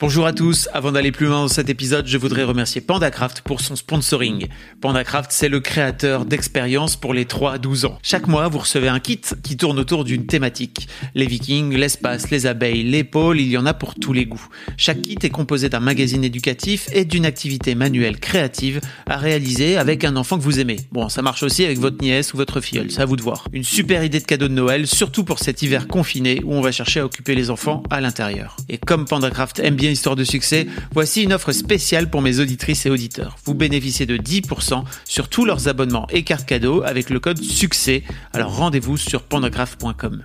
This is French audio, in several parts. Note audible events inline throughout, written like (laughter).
Bonjour à tous, avant d'aller plus loin dans cet épisode, je voudrais remercier PandaCraft pour son sponsoring. PandaCraft, c'est le créateur d'expériences pour les 3 à 12 ans. Chaque mois, vous recevez un kit qui tourne autour d'une thématique. Les vikings, l'espace, les abeilles, les pôles, il y en a pour tous les goûts. Chaque kit est composé d'un magazine éducatif et d'une activité manuelle créative à réaliser avec un enfant que vous aimez. Bon, ça marche aussi avec votre nièce ou votre filleule, c'est à vous de voir. Une super idée de cadeau de Noël, surtout pour cet hiver confiné où on va chercher à occuper les enfants à l'intérieur. Et comme PandaCraft aime bien histoire de succès, voici une offre spéciale pour mes auditrices et auditeurs. Vous bénéficiez de 10% sur tous leurs abonnements et cartes cadeaux avec le code SUCCès. Alors rendez-vous sur pandographe.com.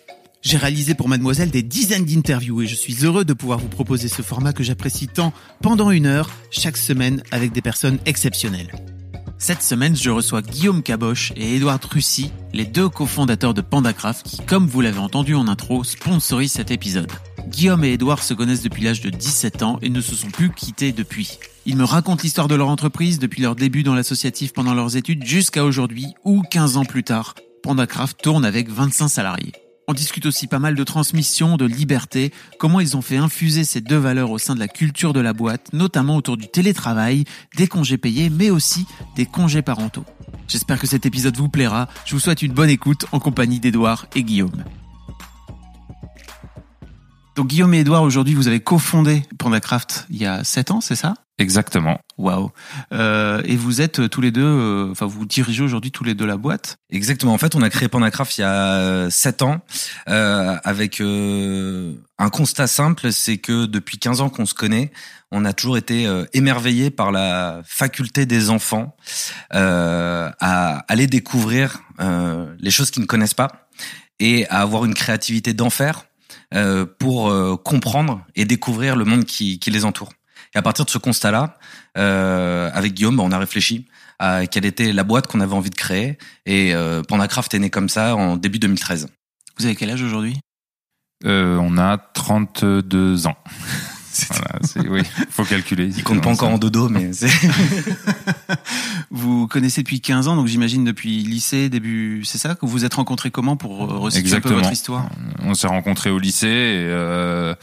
J'ai réalisé pour Mademoiselle des dizaines d'interviews et je suis heureux de pouvoir vous proposer ce format que j'apprécie tant pendant une heure chaque semaine avec des personnes exceptionnelles. Cette semaine, je reçois Guillaume Caboche et Édouard Trucy, les deux cofondateurs de PandaCraft qui, comme vous l'avez entendu en intro, sponsorisent cet épisode. Guillaume et Édouard se connaissent depuis l'âge de 17 ans et ne se sont plus quittés depuis. Ils me racontent l'histoire de leur entreprise depuis leur début dans l'associatif pendant leurs études jusqu'à aujourd'hui ou 15 ans plus tard. PandaCraft tourne avec 25 salariés. On discute aussi pas mal de transmission, de liberté, comment ils ont fait infuser ces deux valeurs au sein de la culture de la boîte, notamment autour du télétravail, des congés payés, mais aussi des congés parentaux. J'espère que cet épisode vous plaira. Je vous souhaite une bonne écoute en compagnie d'Edouard et Guillaume. Donc Guillaume et Edouard, aujourd'hui, vous avez cofondé PandaCraft il y a 7 ans, c'est ça? Exactement. Waouh. Euh, et vous êtes tous les deux, euh, enfin vous dirigez aujourd'hui tous les deux la boîte? Exactement. En fait, on a créé PandaCraft il y a 7 ans euh, avec euh, un constat simple, c'est que depuis 15 ans qu'on se connaît, on a toujours été euh, émerveillé par la faculté des enfants à aller découvrir les choses qu'ils ne connaissent pas et à avoir une créativité d'enfer euh, pour euh, comprendre et découvrir le monde qui, qui, les entoure. Et à partir de ce constat-là, euh, avec Guillaume, on a réfléchi à quelle était la boîte qu'on avait envie de créer. Et euh, Pandacraft est né comme ça en début 2013. Vous avez quel âge aujourd'hui? Euh, On a 32 ans. (laughs) Voilà, oui, faut calculer. Il compte pas encore en dodo, mais (laughs) vous connaissez depuis 15 ans, donc j'imagine depuis lycée, début, c'est ça que vous vous êtes rencontrés comment pour restituer un peu votre histoire? On s'est rencontrés au lycée et, euh,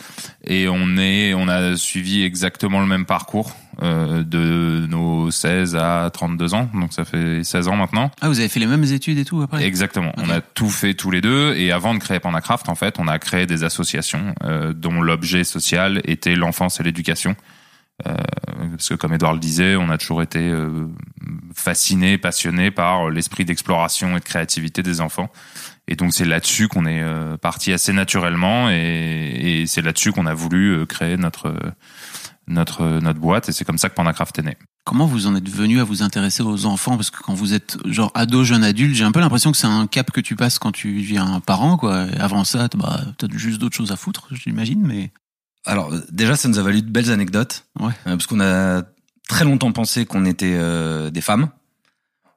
et on est, on a suivi exactement le même parcours. Euh, de nos 16 à 32 ans, donc ça fait 16 ans maintenant. Ah, vous avez fait les mêmes études et tout après? Exactement. On a tout fait tous les deux et avant de créer Pandacraft, en fait, on a créé des associations euh, dont l'objet social était l'enfance et l'éducation. Euh, parce que comme Edouard le disait, on a toujours été euh, fasciné, passionné par l'esprit d'exploration et de créativité des enfants. Et donc c'est là-dessus qu'on est euh, parti assez naturellement et, et c'est là-dessus qu'on a voulu créer notre notre notre boîte et c'est comme ça que Pandacraft est né. Comment vous en êtes venu à vous intéresser aux enfants? Parce que quand vous êtes genre ado, jeune adulte, j'ai un peu l'impression que c'est un cap que tu passes quand tu deviens parent, quoi. Avant ça, bah, t'as juste d'autres choses à foutre, j'imagine, mais. Alors déjà, ça nous a valu de belles anecdotes, ouais. Euh, parce qu'on a très longtemps pensé qu'on était euh, des femmes.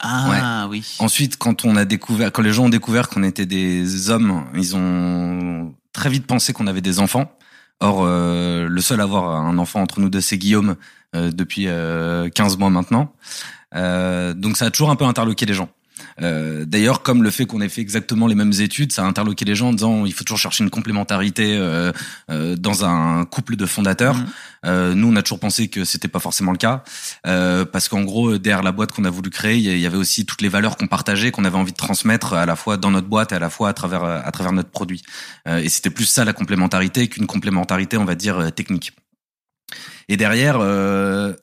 Ah ouais. oui. Ensuite, quand on a découvert, quand les gens ont découvert qu'on était des hommes, ils ont très vite pensé qu'on avait des enfants. Or, euh, le seul à avoir un enfant entre nous deux, c'est Guillaume euh, depuis euh, 15 mois maintenant. Euh, donc, ça a toujours un peu interloqué les gens. Euh, D'ailleurs, comme le fait qu'on ait fait exactement les mêmes études, ça a interloqué les gens en disant il faut toujours chercher une complémentarité euh, euh, dans un couple de fondateurs. Mmh. Euh, nous, on a toujours pensé que c'était pas forcément le cas, euh, parce qu'en gros, derrière la boîte qu'on a voulu créer, il y avait aussi toutes les valeurs qu'on partageait, qu'on avait envie de transmettre à la fois dans notre boîte et à la fois à travers à travers notre produit. Euh, et c'était plus ça la complémentarité qu'une complémentarité, on va dire technique. Et derrière, euh,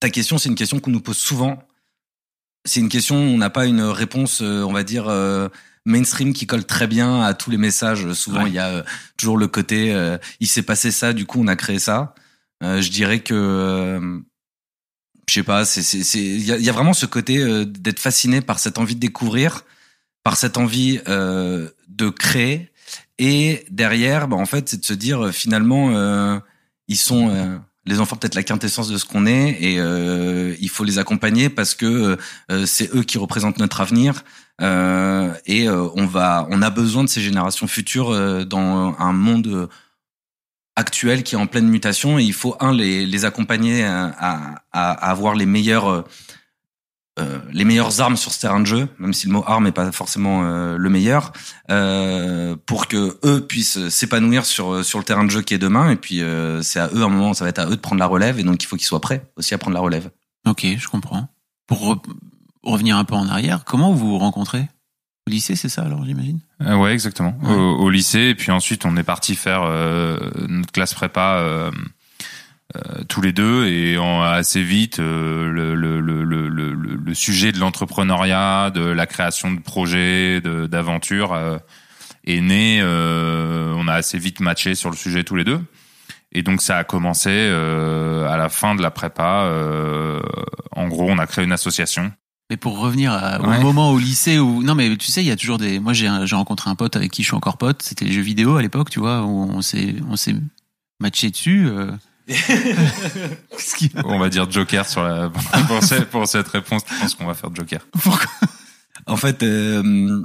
ta question, c'est une question qu'on nous pose souvent c'est une question, on n'a pas une réponse, euh, on va dire, euh, mainstream qui colle très bien à tous les messages. Souvent, ouais. il y a euh, toujours le côté, euh, il s'est passé ça, du coup, on a créé ça. Euh, je dirais que, je sais pas, c'est, c'est, c'est, il y a, y a, vraiment ce côté d'être fasciné par cette envie de découvrir, par cette envie de créer, et derrière, bah, en fait, c'est de se dire finalement, ils sont les enfants peut-être la quintessence de ce qu'on est et euh, il faut les accompagner parce que euh, c'est eux qui représentent notre avenir Euh, et euh, on va, on a besoin de ces générations futures euh, dans un monde actuel qui est en pleine mutation. Et il faut un les, les accompagner à, à, à avoir les meilleurs euh, les meilleures armes sur ce terrain de jeu, même si le mot arme est pas forcément euh, le meilleur, euh, pour que eux puissent s'épanouir sur sur le terrain de jeu qui est demain. Et puis c'est à eux à un moment, ça va être à eux de prendre la relève, et donc il faut qu'ils soient prêts aussi à prendre la relève. Ok, je comprends. Pour revenir un peu en arrière, comment vous vous rencontrez? Au lycée, c'est ça alors j'imagine? Ouais, exactement. Au, au, lycée, et puis ensuite on est parti faire notre classe prépa euh, tous les deux et assez vite euh, le, le, le, le, le sujet de l'entrepreneuriat, de la création de projets, d'aventures euh, est né. on a assez vite matché sur le sujet tous les deux. Et donc ça a commencé à la fin de la prépa. en gros, on a créé une association mais pour revenir au moment au lycée où non mais tu sais il y a toujours des moi j'ai j'ai rencontré un pote avec qui je suis encore pote c'était les jeux vidéo à l'époque tu vois où on s'est on s'est matché dessus on va dire Joker sur la (laughs) pour, cette, réponse. Je pense qu'on va faire Joker. Pourquoi? En fait, euh,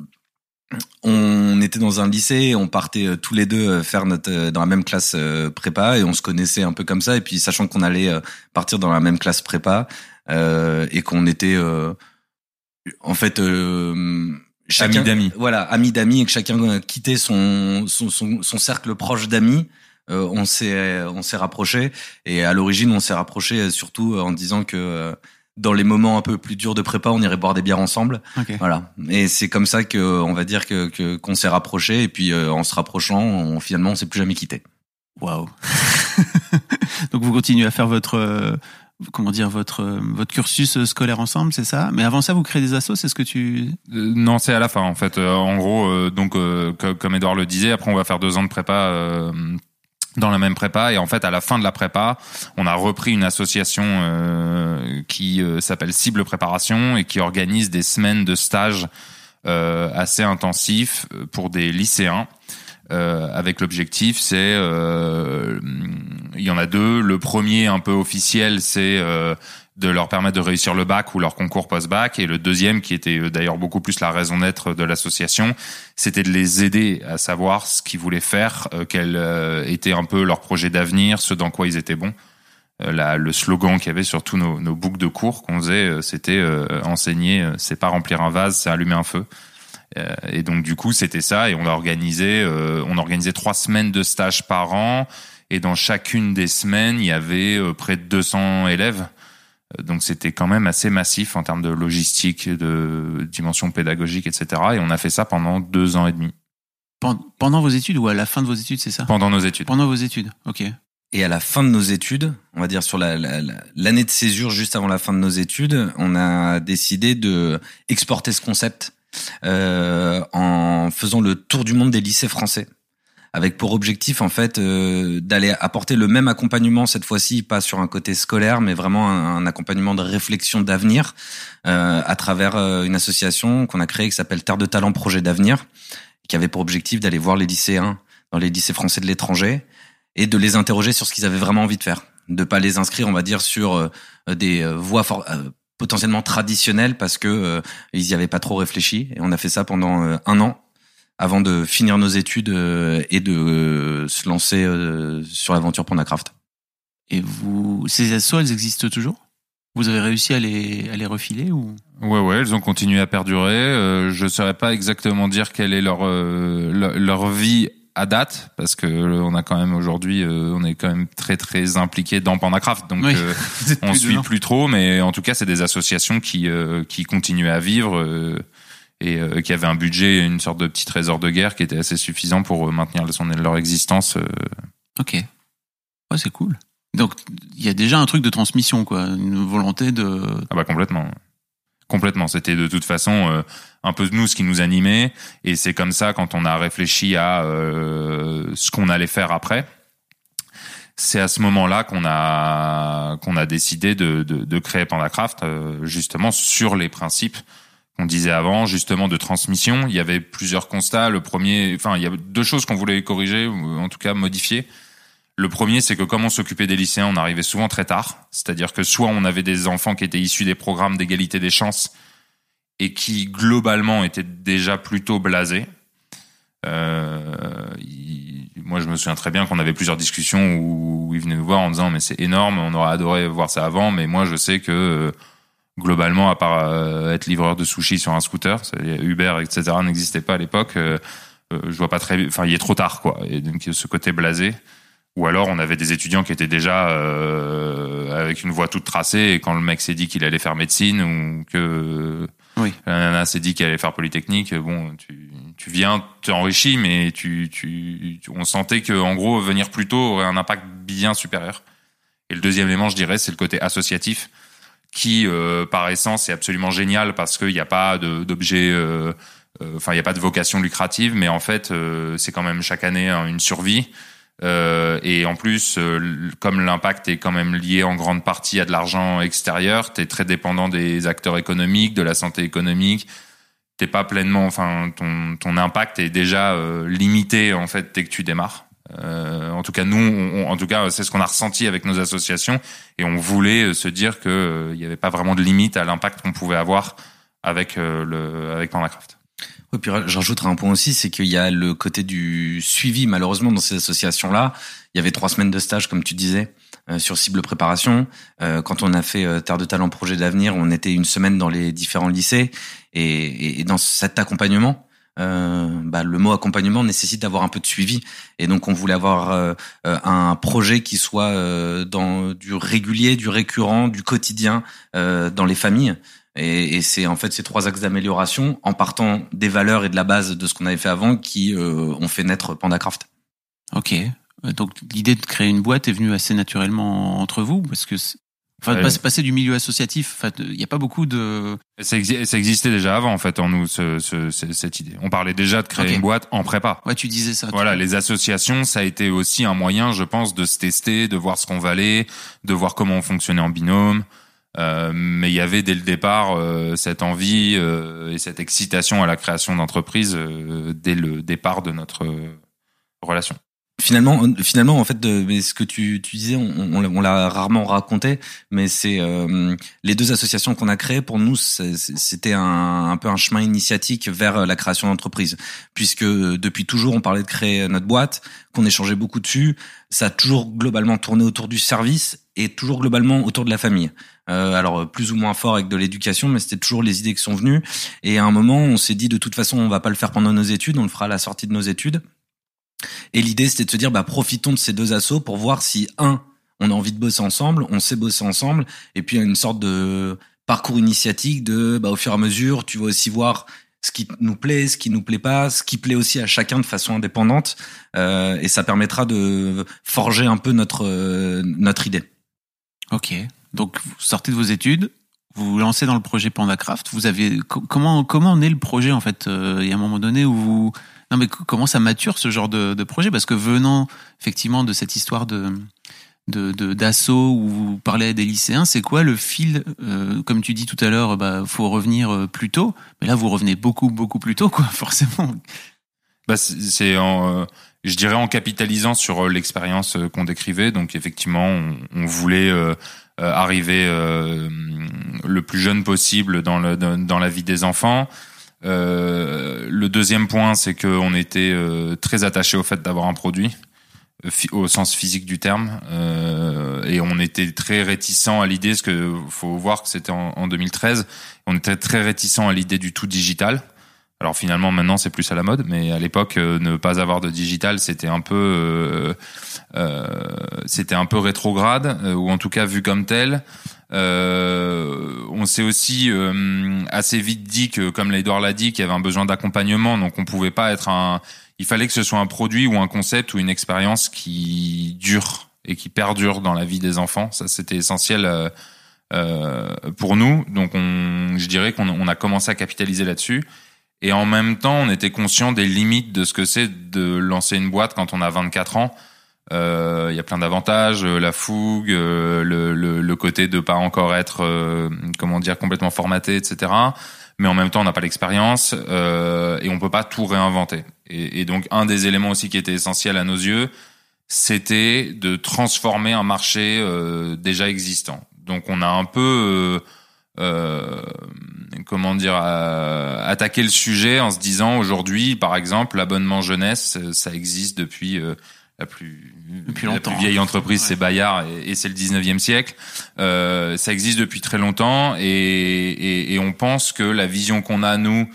on était dans un lycée, on partait euh, tous les deux euh, faire notre dans la même classe prépa et on se connaissait un peu comme ça. Et puis sachant qu'on allait partir dans la même classe prépa et qu'on était en fait chacun, amis d'amis. Voilà, amis d'amis et que chacun quittait son son, son cercle proche d'amis. Euh, on s'est on s'est rapproché et à l'origine on s'est rapproché surtout en disant que euh, dans les moments un peu plus durs de prépa, on irait boire des bières ensemble. Voilà. Et c'est comme ça que on va dire que qu'on s'est rapproché et puis euh, en se rapprochant, on, finalement on s'est plus jamais quitté. Waouh. (laughs) Donc vous continuez à faire votre comment dire votre votre cursus scolaire ensemble, c'est ça? Mais avant ça, vous créez des assos, c'est ce que tu Non, c'est à la fin en fait. en gros, donc comme Edouard le disait, après on va faire deux ans de prépa dans la même prépa. Et en fait à la fin de la prépa on a repris une association euh, qui euh, s'appelle Cible Préparation et qui organise des semaines de stage euh, assez intensifs euh, pour des lycéens. Avec l'objectif c'est il y en a deux. Le premier un peu officiel c'est de leur permettre de réussir le bac ou leur concours post-bac. Et le deuxième, qui était euh, d'ailleurs beaucoup plus la raison d'être de l'association, c'était de les aider à savoir ce qu'ils voulaient faire, euh, quel euh, était un peu leur projet d'avenir, ce dans quoi ils étaient bons. Le slogan qu'il y avait sur tous nos, nos boucles de cours qu'on faisait, c'était enseigner, c'est pas remplir un vase, c'est allumer un feu. et donc du coup, c'était ça. Et on a organisé, on organisait trois semaines de stage par an. Et dans chacune des semaines, il y avait près de 200 élèves donc c'était quand même assez massif en termes de logistique, de dimension pédagogique, etc. Et on a fait ça pendant deux ans et demi. Pendant vos études ou à la fin de vos études, c'est ça? Pendant nos études. Pendant vos études, ok. Et à la fin de nos études, on va dire sur l'année la, de césure, juste avant la fin de nos études, on a décidé de exporter ce concept euh, en faisant le tour du monde des lycées français avec pour objectif en fait euh, d'aller apporter le même accompagnement cette fois-ci, pas sur un côté scolaire, mais vraiment un, accompagnement de réflexion d'avenir euh, à travers euh, une association qu'on a créée qui s'appelle Terre de Talent Projet d'avenir, qui avait pour objectif d'aller voir les lycéens dans les lycées français de l'étranger et de les interroger sur ce qu'ils avaient vraiment envie de faire, de pas les inscrire, on va dire, sur des voies potentiellement traditionnelles parce que ils y avaient pas trop réfléchi. Et on a fait ça pendant un an avant de finir nos études euh, et de euh, se lancer euh, sur l'aventure Pandacraft. Et vous, ces assos, elles existent toujours? Vous avez réussi à les, à les refiler ou? Ouais, ouais, elles ont continué à perdurer. je ne saurais pas exactement dire quelle est leur leur, vie à date parce que on a quand même aujourd'hui on est quand même très très impliqué dans Pandacraft donc (laughs) on suit plus trop mais en tout cas c'est des associations qui qui continuent à vivre et euh, qui avait un budget, une sorte de petit trésor de guerre qui était assez suffisant pour euh, maintenir son, leur existence. Euh. Ok. Ouais, c'est cool. Donc, il y a déjà un truc de transmission, quoi. Une volonté de. Ah bah complètement. Complètement. C'était de toute façon un peu nous ce qui nous animait. Et c'est comme ça, quand on a réfléchi à ce qu'on allait faire après, c'est à ce moment-là qu'on a qu'on a décidé de, de, de créer Pandacraft, justement sur les principes qu'on disait avant, justement de transmission. Il y avait plusieurs constats. Le premier, enfin, il y a deux choses qu'on voulait corriger, ou en tout cas modifier. Le premier, c'est que comme on s'occupait des lycéens, on arrivait souvent très tard. C'est-à-dire que soit on avait des enfants qui étaient issus des programmes d'égalité des chances et qui globalement était déjà plutôt blasé. Euh, moi, je me souviens très bien qu'on avait plusieurs discussions où, où il venait nous voir en disant mais c'est énorme, on aurait adoré voir ça avant, mais moi je sais que euh, globalement, à part euh, être livreur de sushi sur un scooter, Uber, etc. n'existait pas à l'époque. euh, euh, je vois pas très, bien- enfin il est trop tard quoi. Et donc ce côté blasé. Ou alors on avait des étudiants qui étaient déjà euh, avec une voie toute tracée et quand le mec s'est dit qu'il allait faire médecine ou que Oui. la nana s'est dit qu'elle allait faire polytechnique, bon tu, tu viens, tu enrichis mais tu, tu- on sentait que en gros venir plus tôt aurait un impact bien supérieur. Et le deuxième élément je dirais c'est le côté associatif qui euh, par essence est absolument génial parce qu'il n'y a pas d'objet euh, euh, enfin il n'y a pas de vocation lucrative mais en fait euh, c'est quand même chaque année hein, une survie euh, et en plus, euh, comme l'impact est quand même lié en grande partie à de l'argent extérieur, t'es très dépendant des acteurs économiques, de la santé économique. T'es pas pleinement, enfin, ton ton impact est déjà euh, limité en fait dès que tu démarres. Euh, en tout cas, nous, en tout cas, c'est ce qu'on a ressenti avec nos associations, et on voulait euh, se dire que euh, il y avait pas vraiment de limite à l'impact qu'on pouvait avoir avec euh, le avec. Oui, puis j'en rajouterai un point aussi, c'est qu'il y a le côté du suivi. Malheureusement, dans ces associations-là, il y avait trois semaines de stage, comme tu disais, euh, sur cible préparation. Euh, quand on a fait euh, Terre de Talent Projet d'avenir, on était une semaine dans les différents lycées. Et dans cet accompagnement, euh, bah, le mot accompagnement nécessite d'avoir un peu de suivi. Et donc, on voulait avoir euh, euh, un projet qui soit euh, dans du régulier, du récurrent, du quotidien euh, dans les familles. Et, et c'est en fait ces trois axes d'amélioration, en partant des valeurs et de la base de ce qu'on avait fait avant, qui euh, ont fait naître Pandacraft. Ok. Donc l'idée de créer une boîte est venue assez naturellement entre vous parce que enfin de Ouais. passer- du milieu associatif, enfin il n'y a pas beaucoup de Ça, exi- ça existait déjà avant en fait en nous ce, ce- ce- cette idée. On parlait déjà de créer une boîte en prépa. Ouais, tu disais ça. Voilà, les associations, ça a été aussi un moyen, je pense, de se tester, de voir ce qu'on valait, de voir comment on fonctionnait en binôme. Euh, mais il y avait dès le départ euh, cette envie euh, et cette excitation à la création d'entreprise euh, dès le départ de notre euh, relation. Finalement, finalement, en fait, de, mais ce que tu, tu disais, on, on, on l'a rarement raconté, mais c'est euh, les deux associations qu'on a créées pour nous, c'était un, un peu un chemin initiatique vers la création d'entreprise, puisque euh, depuis toujours, on parlait de créer notre boîte, qu'on échangeait beaucoup dessus. Ça a toujours globalement tourné autour du service et toujours globalement autour de la famille. Euh, alors plus ou moins fort avec de l'éducation, mais c'était toujours les idées qui sont venues. Et à un moment, on s'est dit de toute façon, on va pas le faire pendant nos études, on le fera à la sortie de nos études. Et l'idée, c'était de se dire, bah, profitons de ces deux assos pour voir si, un, on a envie de bosser ensemble, on sait bosser ensemble, et puis une sorte de parcours initiatique de, bah, au fur et à mesure, tu vas aussi voir ce qui nous plaît, ce qui nous plaît pas, ce qui plaît aussi à chacun de façon indépendante, euh, et ça permettra de forger un peu notre euh, notre idée. Ok. Donc vous sortez de vos études, vous vous lancez dans le projet PandaCraft. Vous avez co- comment comment naît le projet en fait euh, Il y a un moment donné où vous non mais co- comment ça mature ce genre de, de projet? Parce que venant effectivement de cette histoire de d'assaut où vous parlez à des lycéens, c'est quoi le fil euh, Comme tu dis tout à l'heure, bah faut revenir euh, plus tôt, mais là vous revenez beaucoup beaucoup plus tôt quoi, (laughs) forcément. Bah, c'est euh, je dirais en capitalisant sur euh, l'expérience qu'on décrivait. Donc effectivement, on, on voulait euh, arriver euh, le plus jeune possible dans, le, dans, la vie des enfants. Euh, le deuxième point, c'est qu'on était euh, très attaché au fait d'avoir un produit euh, au sens physique du terme, euh, et on était très réticent à l'idée, parce que faut voir que c'était en, en 2013, on était très réticent à l'idée du tout digital. Alors finalement maintenant c'est plus à la mode, mais à l'époque euh, ne pas avoir de digital c'était un peu euh, euh, c'était un peu rétrograde euh, ou en tout cas vu comme tel. Euh, on s'est aussi euh, assez vite dit que comme l'Edouard l'a dit qu'il y avait un besoin d'accompagnement. Donc on pouvait pas être un il fallait que ce soit un produit ou un concept ou une expérience qui dure et qui perdure dans la vie des enfants. Ça c'était essentiel pour nous. Donc on je dirais qu'on on a commencé à capitaliser là-dessus et en même temps, on était conscient des limites de ce que c'est de lancer une boîte quand on a 24 ans. Euh, Il y a plein d'avantages, euh, la fougue, euh, le, le, le côté de pas encore être, euh, comment dire, complètement formaté, etc. Mais en même temps, on n'a pas l'expérience euh, et on peut pas tout réinventer. Et, et donc, un des éléments aussi qui était essentiel à nos yeux, c'était de transformer un marché déjà existant. Donc, on a un peu comment dire attaquer le sujet en se disant aujourd'hui par exemple l'abonnement jeunesse ça existe depuis euh, la plus, depuis la plus vieille entreprise c'est Bayard et, c'est le 19e siècle. Euh, ça existe depuis très longtemps et, et, et on pense que la vision qu'on a nous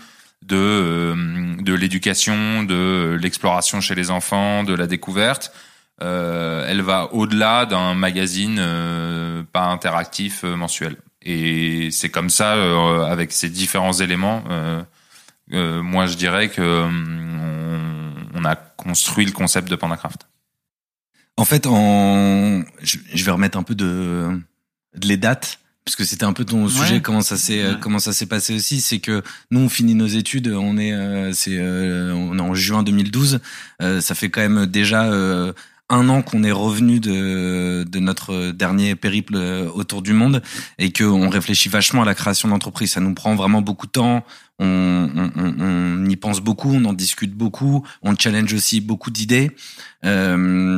de euh, de l'éducation de l'exploration chez les enfants de la découverte euh, elle va au-delà d'un magazine euh, pas interactif mensuel et c'est comme ça, euh, avec ces différents éléments, euh, euh, moi je dirais que on, a construit le concept de Pandacraft. En fait, en... je, vais remettre un peu de, de les dates puisque c'était un peu ton sujet comment ça s'est comment ça s'est passé aussi. C'est que nous on finit nos études on est c'est on est en juin 2012 ça fait quand même déjà un an qu'on est revenu de, de notre dernier périple autour du monde et qu'on réfléchit vachement à la création d'entreprise. Ça nous prend vraiment beaucoup de temps. On, on, on, y pense beaucoup, on en discute beaucoup, on challenge aussi beaucoup d'idées. Euh,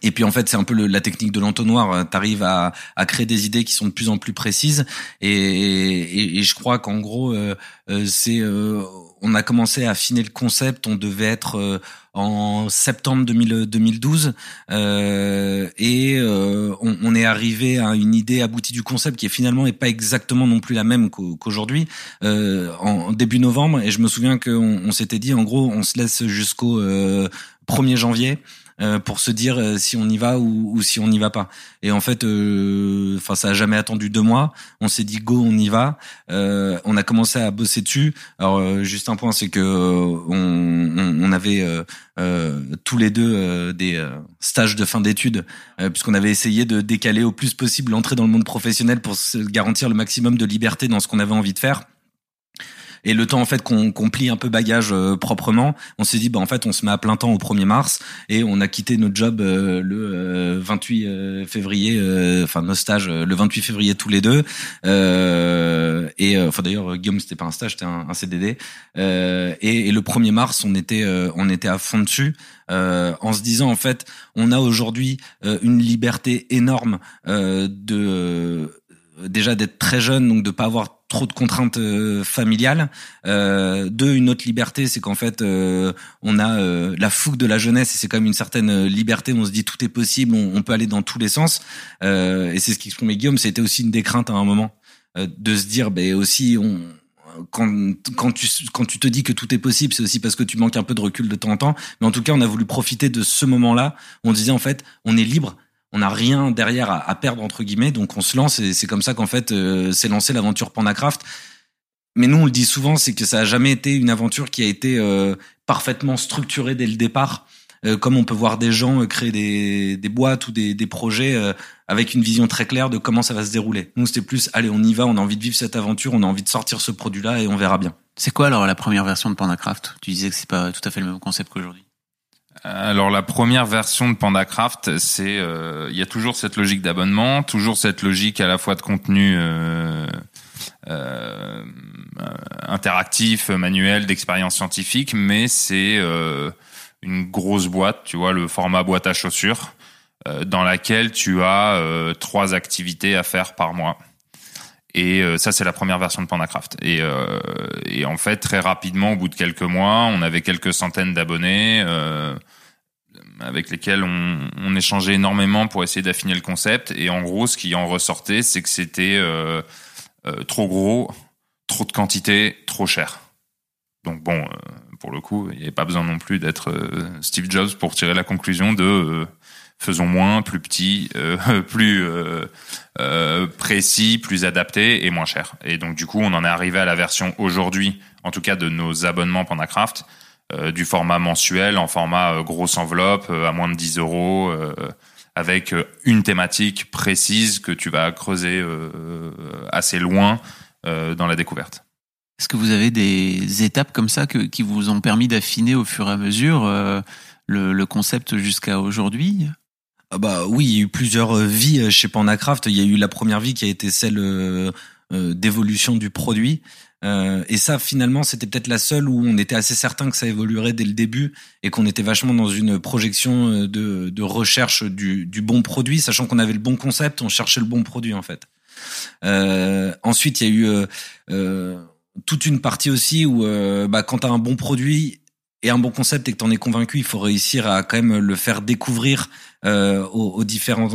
et puis en fait, c'est un peu la technique de l'entonnoir. Tu arrives à, à, créer des idées qui sont de plus en plus précises. Et, et, et je crois qu'en gros, euh, euh c'est euh, on a commencé à affiner le concept. On devait être euh, en septembre 2012 euh, et euh, on, est arrivé à une idée aboutie du concept qui est finalement est pas exactement non plus la même qu'aujourd'hui euh, en début novembre. Et je me souviens qu'on on, s'était dit en gros, on se laisse jusqu'au 1er janvier euh, pour se dire euh, si on y va ou, ou si on n'y va pas. Et en fait, euh, enfin, ça a jamais attendu deux mois. On s'est dit go, on y va. on a commencé à bosser dessus. Alors, juste un point, c'est que on, on, avait tous les deux des stages de fin d'études, puisqu'on avait essayé de décaler au plus possible l'entrée dans le monde professionnel pour se garantir le maximum de liberté dans ce qu'on avait envie de faire. Et le temps en fait qu'on qu'on plie un peu bagage euh, proprement, on s'est dit bah en fait on se met à plein temps au 1er mars et on a quitté notre job euh, le 28 euh, février, enfin nos stages le 28 février tous les deux. et enfin d'ailleurs Guillaume c'était pas un stage, c'était un, un, CDD. Et, et, le 1er mars on était on était à fond dessus. en se disant en fait on a aujourd'hui une liberté énorme de déjà d'être très jeune, donc de pas avoir trop de contraintes euh, familiales. Euh, deux, une autre liberté, c'est qu'en fait, euh, on a euh, la fougue de la jeunesse et c'est quand même une certaine liberté. Où on se dit tout est possible, on, peut aller dans tous les sens. et c'est ce qu'exprimait Guillaume. C'était aussi une des craintes à un moment de se dire, ben aussi, on, quand, quand, tu, quand tu te dis que tout est possible, c'est aussi parce que tu manques un peu de recul de temps en temps. Mais en tout cas, on a voulu profiter de ce moment-là. On disait en fait, on est libre on n'a rien derrière à, perdre entre guillemets, donc on se lance et c'est comme ça qu'en fait euh, s'est lancé l'aventure Pandacraft. Mais nous on le dit souvent, c'est que ça a jamais été une aventure qui a été euh, parfaitement structurée dès le départ, euh, comme on peut voir des gens créer des, des boîtes ou des, des projets avec une vision très claire de comment ça va se dérouler. Nous c'était plus, allez on y va, on a envie de vivre cette aventure, on a envie de sortir ce produit-là et on verra bien. C'est quoi alors la première version de Pandacraft? Tu disais que c'est pas tout à fait le même concept qu'aujourd'hui. Alors la première version de PandaCraft, c'est euh, il y a toujours cette logique d'abonnement, toujours cette logique à la fois de contenu euh, euh, interactif, manuel, d'expérience scientifique, mais c'est une grosse boîte, tu vois, le format boîte à chaussures, dans laquelle tu as trois activités à faire par mois. Et euh, ça, c'est la première version de Pandacraft. Et, euh, et, en fait, très rapidement, au bout de quelques mois, on avait quelques centaines d'abonnés euh, avec lesquels on, on, échangeait énormément pour essayer d'affiner le concept. Et en gros, ce qui en ressortait, c'est que c'était euh, euh, trop gros, trop de quantité, trop cher. Donc bon, pour le coup, il n'y avait pas besoin non plus d'être Steve Jobs pour tirer la conclusion de faisons moins, plus petit, euh, (laughs) plus euh, euh, précis, plus adapté et moins cher. Et donc du coup, on en est arrivé à la version aujourd'hui, en tout cas de nos abonnements Pandacraft, du format mensuel en format grosse enveloppe à moins de 10 euros, avec une thématique précise que tu vas creuser assez loin dans la découverte. Est-ce que vous avez des étapes comme ça que, qui vous ont permis d'affiner au fur et à mesure le, le concept jusqu'à aujourd'hui? Ah bah oui, il y a eu plusieurs euh, vies euh, chez Pandacraft. Il y a eu la première vie qui a été celle euh, d'évolution du produit. et ça, finalement, c'était peut-être la seule où on était assez certain que ça évoluerait dès le début et qu'on était vachement dans une projection de, de recherche du, du, bon produit, sachant qu'on avait le bon concept, on cherchait le bon produit en fait. Euh, ensuite, il y a eu euh, euh, toute une partie aussi où bah, quand tu as un bon produit et un bon concept et que tu en es convaincu, il faut réussir à quand même le faire découvrir aux, aux, différents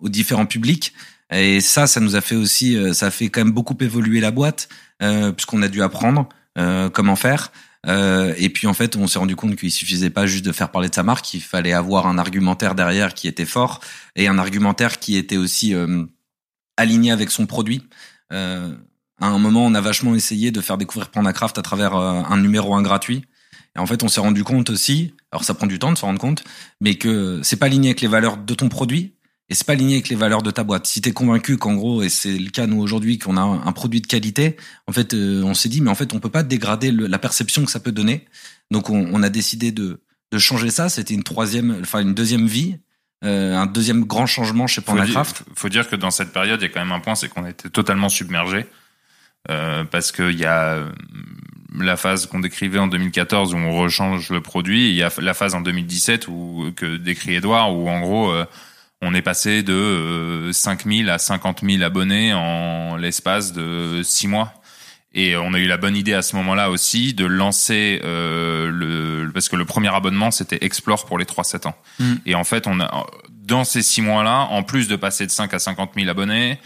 aux différents publics. Et ça, ça nous a fait aussi, ça a fait quand même beaucoup évoluer la boîte puisqu'on a dû apprendre comment faire. Euh, et puis en fait, on s'est rendu compte qu'il suffisait pas juste de faire parler de sa marque, il fallait avoir un argumentaire derrière qui était fort et un argumentaire qui était aussi euh, aligné avec son produit. Euh, à un moment, on a vachement essayé de faire découvrir Pandacraft à travers euh, un numéro 1 gratuit. Et en fait, on s'est rendu compte aussi, alors ça prend du temps de se rendre compte, mais que c'est pas aligné avec les valeurs de ton produit et c'est pas aligné avec les valeurs de ta boîte. Si t'es convaincu qu'en gros, et c'est le cas nous aujourd'hui, qu'on a un produit de qualité, en fait, euh, on s'est dit, mais en fait, on peut pas dégrader la perception que ça peut donner. Donc, on, on a décidé de, de changer ça. C'était une troisième, enfin une deuxième vie, euh, un deuxième grand changement chez Pandacraft. Faut, faut dire que dans cette période, il y a quand même un point, c'est qu'on a été totalement submergé euh, parce qu'il y a la phase qu'on décrivait en 2014 où on rechange le produit, il y a la phase en 2017 où que décrit Edouard où en gros euh, on est passé de euh, 5000 à 50 000 abonnés en l'espace de 6 mois. Et on a eu la bonne idée à ce moment-là aussi de lancer euh, le parce que le premier abonnement c'était Explore pour les 3-7 ans. Mm. Et en fait, on a dans ces six mois-là, en plus de passer de 5 à 50 000 abonnés,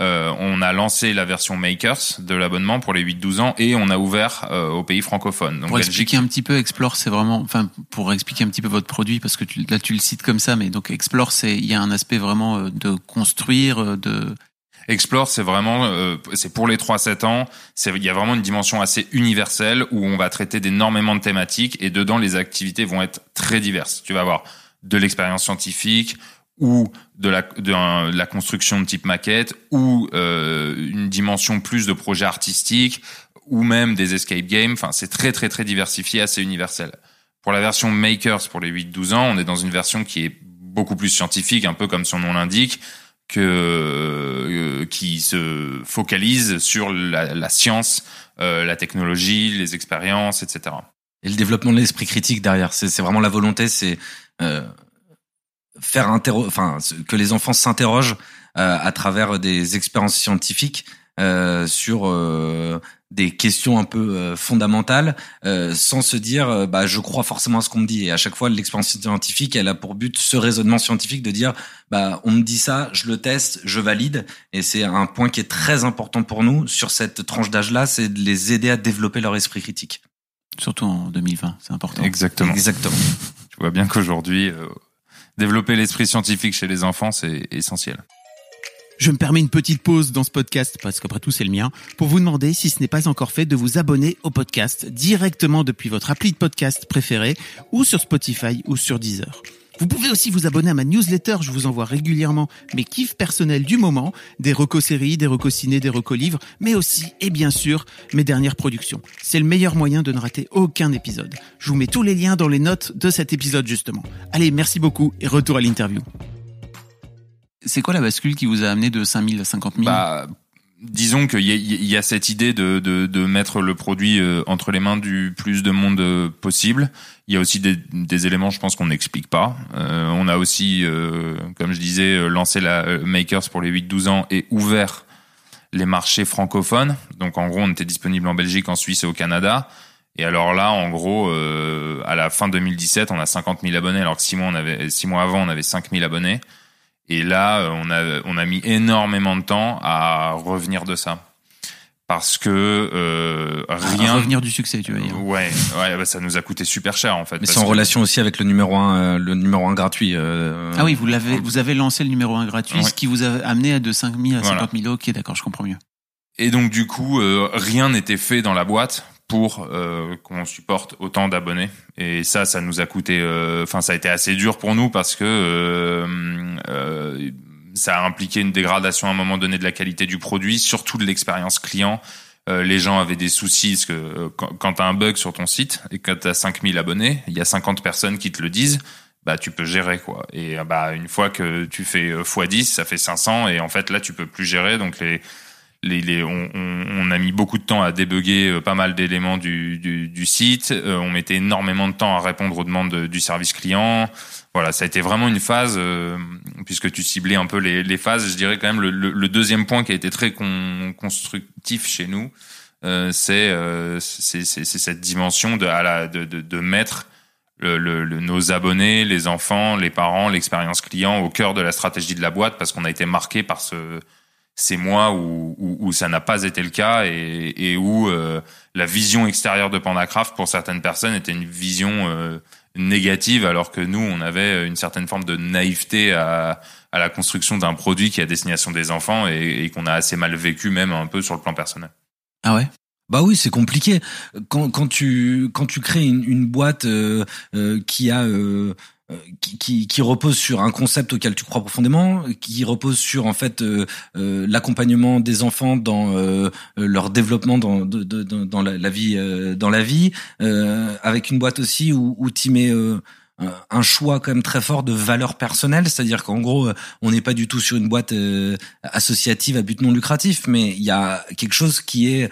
euh, on a lancé la version Makers de l'abonnement pour les 8-12 ans et on a ouvert euh, aux pays francophones. Donc pour expliquer un petit peu, Explore, c'est vraiment, enfin, pour expliquer un petit peu votre produit, parce que tu, là tu le cites comme ça, mais donc Explore, c'est, il y a un aspect vraiment euh, de construire, euh, de Explore, c'est vraiment, euh, c'est pour les 3-7 ans. C'est, il y a vraiment une dimension assez universelle où on va traiter d'énormément de thématiques et dedans les activités vont être très diverses. Tu vas avoir de l'expérience scientifique, ou de la, de, la construction de type maquette, ou euh, une dimension plus de projet artistique, ou même des escape games. Enfin, c'est très très très diversifié, assez universel. Pour la version Makers pour les 8-12 ans, on est dans une version qui est beaucoup plus scientifique, un peu comme son nom l'indique, que euh, qui se focalise sur la, la science, euh, la technologie, les expériences, etc. Et le développement de l'esprit critique derrière, c'est vraiment la volonté, c'est euh, faire enfin que les enfants s'interrogent euh, à travers des expériences scientifiques euh, sur euh, des questions un peu fondamentales, sans se dire bah je crois forcément à ce qu'on me dit. Et à chaque fois, l'expérience scientifique, elle a pour but ce raisonnement scientifique de dire bah on me dit ça, je le teste, je valide. Et c'est un point qui est très important pour nous sur cette tranche d'âge-là, c'est de les aider à développer leur esprit critique. Surtout en 2020, c'est important. Exactement. Exactement. (laughs) Tu vois bien qu'aujourd'hui développer l'esprit scientifique chez les enfants, c'est essentiel. Je me permets une petite pause dans ce podcast, parce qu'après tout c'est le mien, pour vous demander, si ce n'est pas encore fait, de vous abonner au podcast directement depuis votre appli de podcast préféré, ou sur Spotify ou sur Deezer. Vous pouvez aussi vous abonner à ma newsletter, je vous envoie régulièrement mes kiffs personnels du moment, des recos séries, des recos ciné, des recos livres, mais aussi, et bien sûr, mes dernières productions. C'est le meilleur moyen de ne rater aucun épisode. Je vous mets tous les liens dans les notes de cet épisode justement. Allez, merci beaucoup et retour à l'interview. C'est quoi la bascule qui vous a amené de 5000 à 50 000 bah, disons qu'il y, y, a cette idée de, de, de, mettre le produit euh, entre les mains du plus de monde euh, possible. Il y a aussi des, des éléments, je pense, qu'on n'explique pas. Euh, on a aussi, euh, comme je disais, lancé la Makers pour les 8-12 ans et ouvert les marchés francophones. Donc, en gros, on était disponible en Belgique, en Suisse et au Canada. Et alors là, en gros, à la fin 2017, on a 50 000 abonnés, alors que six mois, on avait, six mois avant, on avait 5 000 abonnés. Et là, euh, on a, on a mis énormément de temps à revenir de ça. Parce que euh, rien. À revenir du succès, tu veux dire. Ouais, ouais, bah, ça nous a coûté super cher en fait. Mais c'est en relation aussi avec le numéro un, euh, le numéro un gratuit. Euh... Ah oui, vous l'avez, vous avez lancé le numéro un gratuit, ce qui vous a amené à de 5 000 à 50 000. Ok, d'accord, je comprends mieux. Et donc du coup, euh, rien n'était fait dans la boîte pour euh, qu'on supporte autant d'abonnés. Et ça, ça nous a coûté, euh, enfin, ça a été assez dur pour nous parce que euh, ça a impliqué une dégradation à un moment donné de la qualité du produit, surtout de l'expérience client. les gens avaient des soucis parce que quand, tu as un bug sur ton site et que tu as 5000 abonnés, il y a 50 personnes qui te le disent, bah tu peux gérer quoi. Et bah une fois que tu fais x10, ça fait 500 et en fait là tu peux plus gérer donc les les, les on, on, on, a mis beaucoup de temps à débugger pas mal d'éléments du, du, du, site. on mettait énormément de temps à répondre aux demandes du service client. Voilà, ça a été vraiment une phase, puisque tu ciblais un peu les, les, phases. Je dirais quand même le, le, deuxième point qui a été très constructif chez nous, euh, c'est cette dimension de, à la, de, de, de mettre le, le, nos abonnés, les enfants, les parents, l'expérience client au cœur de la stratégie de la boîte parce qu'on a été marqué par ce, ces mois où, ça n'a pas été le cas et, où euh, la vision extérieure de Pandacraft pour certaines personnes était une vision euh, négative alors que nous on avait une certaine forme de naïveté à, la construction d'un produit qui est à destination des enfants et, qu'on a assez mal vécu même un peu sur le plan personnel. Ah ouais? Bah oui, c'est compliqué. Quand, tu quand tu crées une, boîte euh, qui a qui, qui, repose sur un concept auquel tu crois profondément, qui repose sur en fait l'accompagnement des enfants dans leur développement dans, de, dans la, la, vie dans la vie, avec une boîte aussi où, où tu mets euh, un choix quand même très fort de valeur personnelle, c'est-à-dire qu'en gros, euh, on n'est pas du tout sur une boîte euh, associative à but non lucratif, mais il y a quelque chose qui est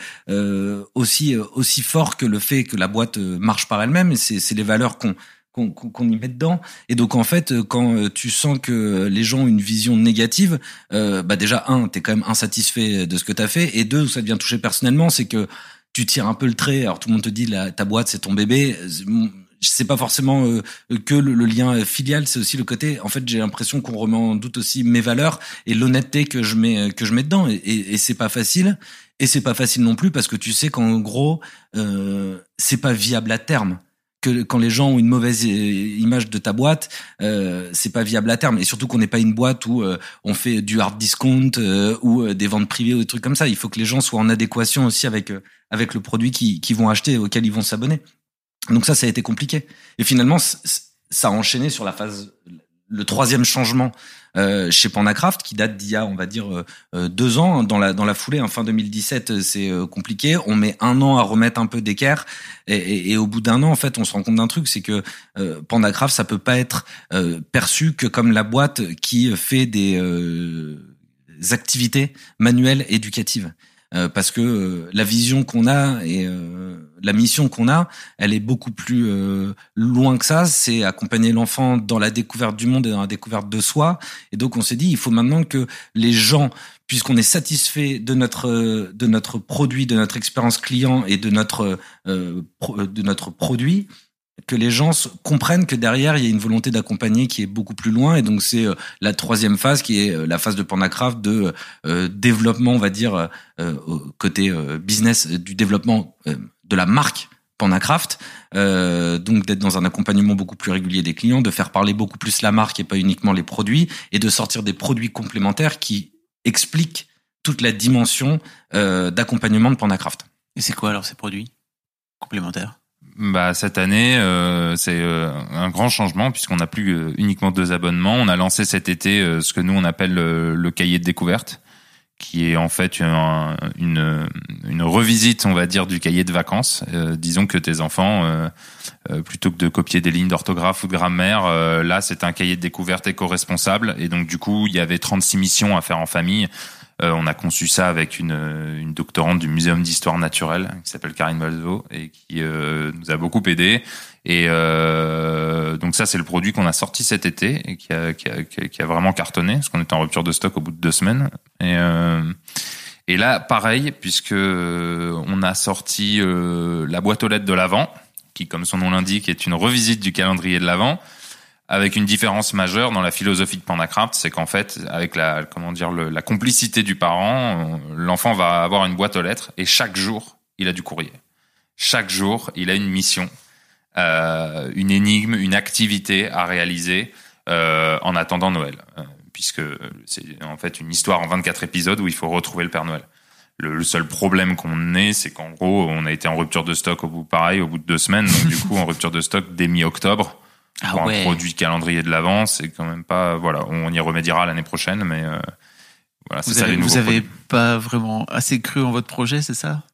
aussi aussi fort que le fait que la boîte marche par elle-même, c'est les valeurs qu'on qu'on y met dedans. Et donc en fait, quand tu sens que les gens ont une vision négative, bah déjà un, t'es quand même insatisfait de ce que t'as fait, et deux, ça devient touché personnellement, c'est que tu tires un peu le trait. Alors tout le monde te dit ta boîte c'est ton bébé c'est pas forcément euh, que le, lien filial, c'est aussi le côté. En fait, j'ai l'impression qu'on remet en doute aussi mes valeurs et l'honnêteté que je mets que je mets dedans. Et, et, c'est pas facile. Et c'est pas facile non plus parce que tu sais qu'en gros, euh, c'est pas viable à terme. Quand les gens ont une mauvaise euh, image de ta boîte, euh, c'est pas viable à terme. Et surtout qu'on n'est pas une boîte où euh, on fait du hard discount ou des ventes privées ou des trucs comme ça. Il faut que les gens soient en adéquation aussi avec avec le produit qu'ils qui vont acheter, auquel ils vont s'abonner. Donc ça, ça a été compliqué. Et finalement, ça a enchaîné sur la phase, le troisième changement euh, chez Pandacraft, qui date d'il y a, on va dire, euh, euh, deux ans. Dans la dans la foulée, en fin 2017, c'est compliqué. On met un an à remettre un peu d'équerre, et, et, et, au bout d'un an, en fait, on se rend compte d'un truc, c'est que Pandacraft, ça peut pas être perçu que comme la boîte qui fait des activités manuelles éducatives. Euh, parce que euh, la vision qu'on a et euh, la mission qu'on a, elle est beaucoup plus loin que ça. C'est accompagner l'enfant dans la découverte du monde et dans la découverte de soi. Et donc on s'est dit, il faut maintenant que les gens, puisqu'on est satisfait de notre de notre produit, de notre expérience client et de notre de notre produit, que les gens comprennent que derrière il y a une volonté d'accompagner qui est beaucoup plus loin. Et donc c'est euh, la troisième phase qui est euh, la phase de Pandacraft de euh, développement on va dire côté business du développement de la marque Pandacraft. Donc d'être dans un accompagnement beaucoup plus régulier des clients de faire parler beaucoup plus la marque et pas uniquement les produits et de sortir des produits complémentaires qui expliquent toute la dimension d'accompagnement de Pandacraft. Et c'est quoi alors ces produits complémentaires? Bah cette année, euh, c'est euh, un grand changement puisqu'on n'a plus euh, uniquement deux abonnements. On a lancé cet été ce que nous on appelle le, cahier de découverte, qui est en fait une, une, une, revisite, on va dire, du cahier de vacances. disons que tes enfants, plutôt que de copier des lignes d'orthographe ou de grammaire, là c'est un cahier de découverte éco-responsable. Et donc du coup, il y avait 36 missions à faire en famille euh, on a conçu ça avec une, une doctorante du Muséum d'histoire naturelle qui s'appelle Karine Balzo et qui euh, nous a beaucoup aidé. Et euh, donc ça, c'est le produit qu'on a sorti cet été et qui a, qui a, qui a vraiment cartonné parce qu'on était en rupture de stock au bout de deux semaines. Et, et là, pareil, puisque on a sorti la boîte aux lettres de l'Avent, qui, comme son nom l'indique, est une revisite du calendrier de l'Avent avec une différence majeure dans la philosophie de Pandacraft, c'est qu'en fait, avec la comment dire la complicité du parent, l'enfant va avoir une boîte aux lettres et chaque jour, il a du courrier. Chaque jour, il a une mission, euh, une énigme, une activité à réaliser euh, en attendant Noël, euh, puisque c'est en fait une histoire en 24 épisodes où il faut retrouver le Père Noël. Le, le seul problème qu'on ait, c'est qu'en gros, on a été en rupture de stock au bout pareil au bout de deux semaines, donc du coup en rupture de stock dès mi-octobre. Ah pour un produit calendrier de l'avance, c'est quand même pas. Voilà, on y remédiera l'année prochaine, mais euh, voilà, c'est ça les nouveaux Vous avez pas vraiment assez cru en votre projet, c'est ça?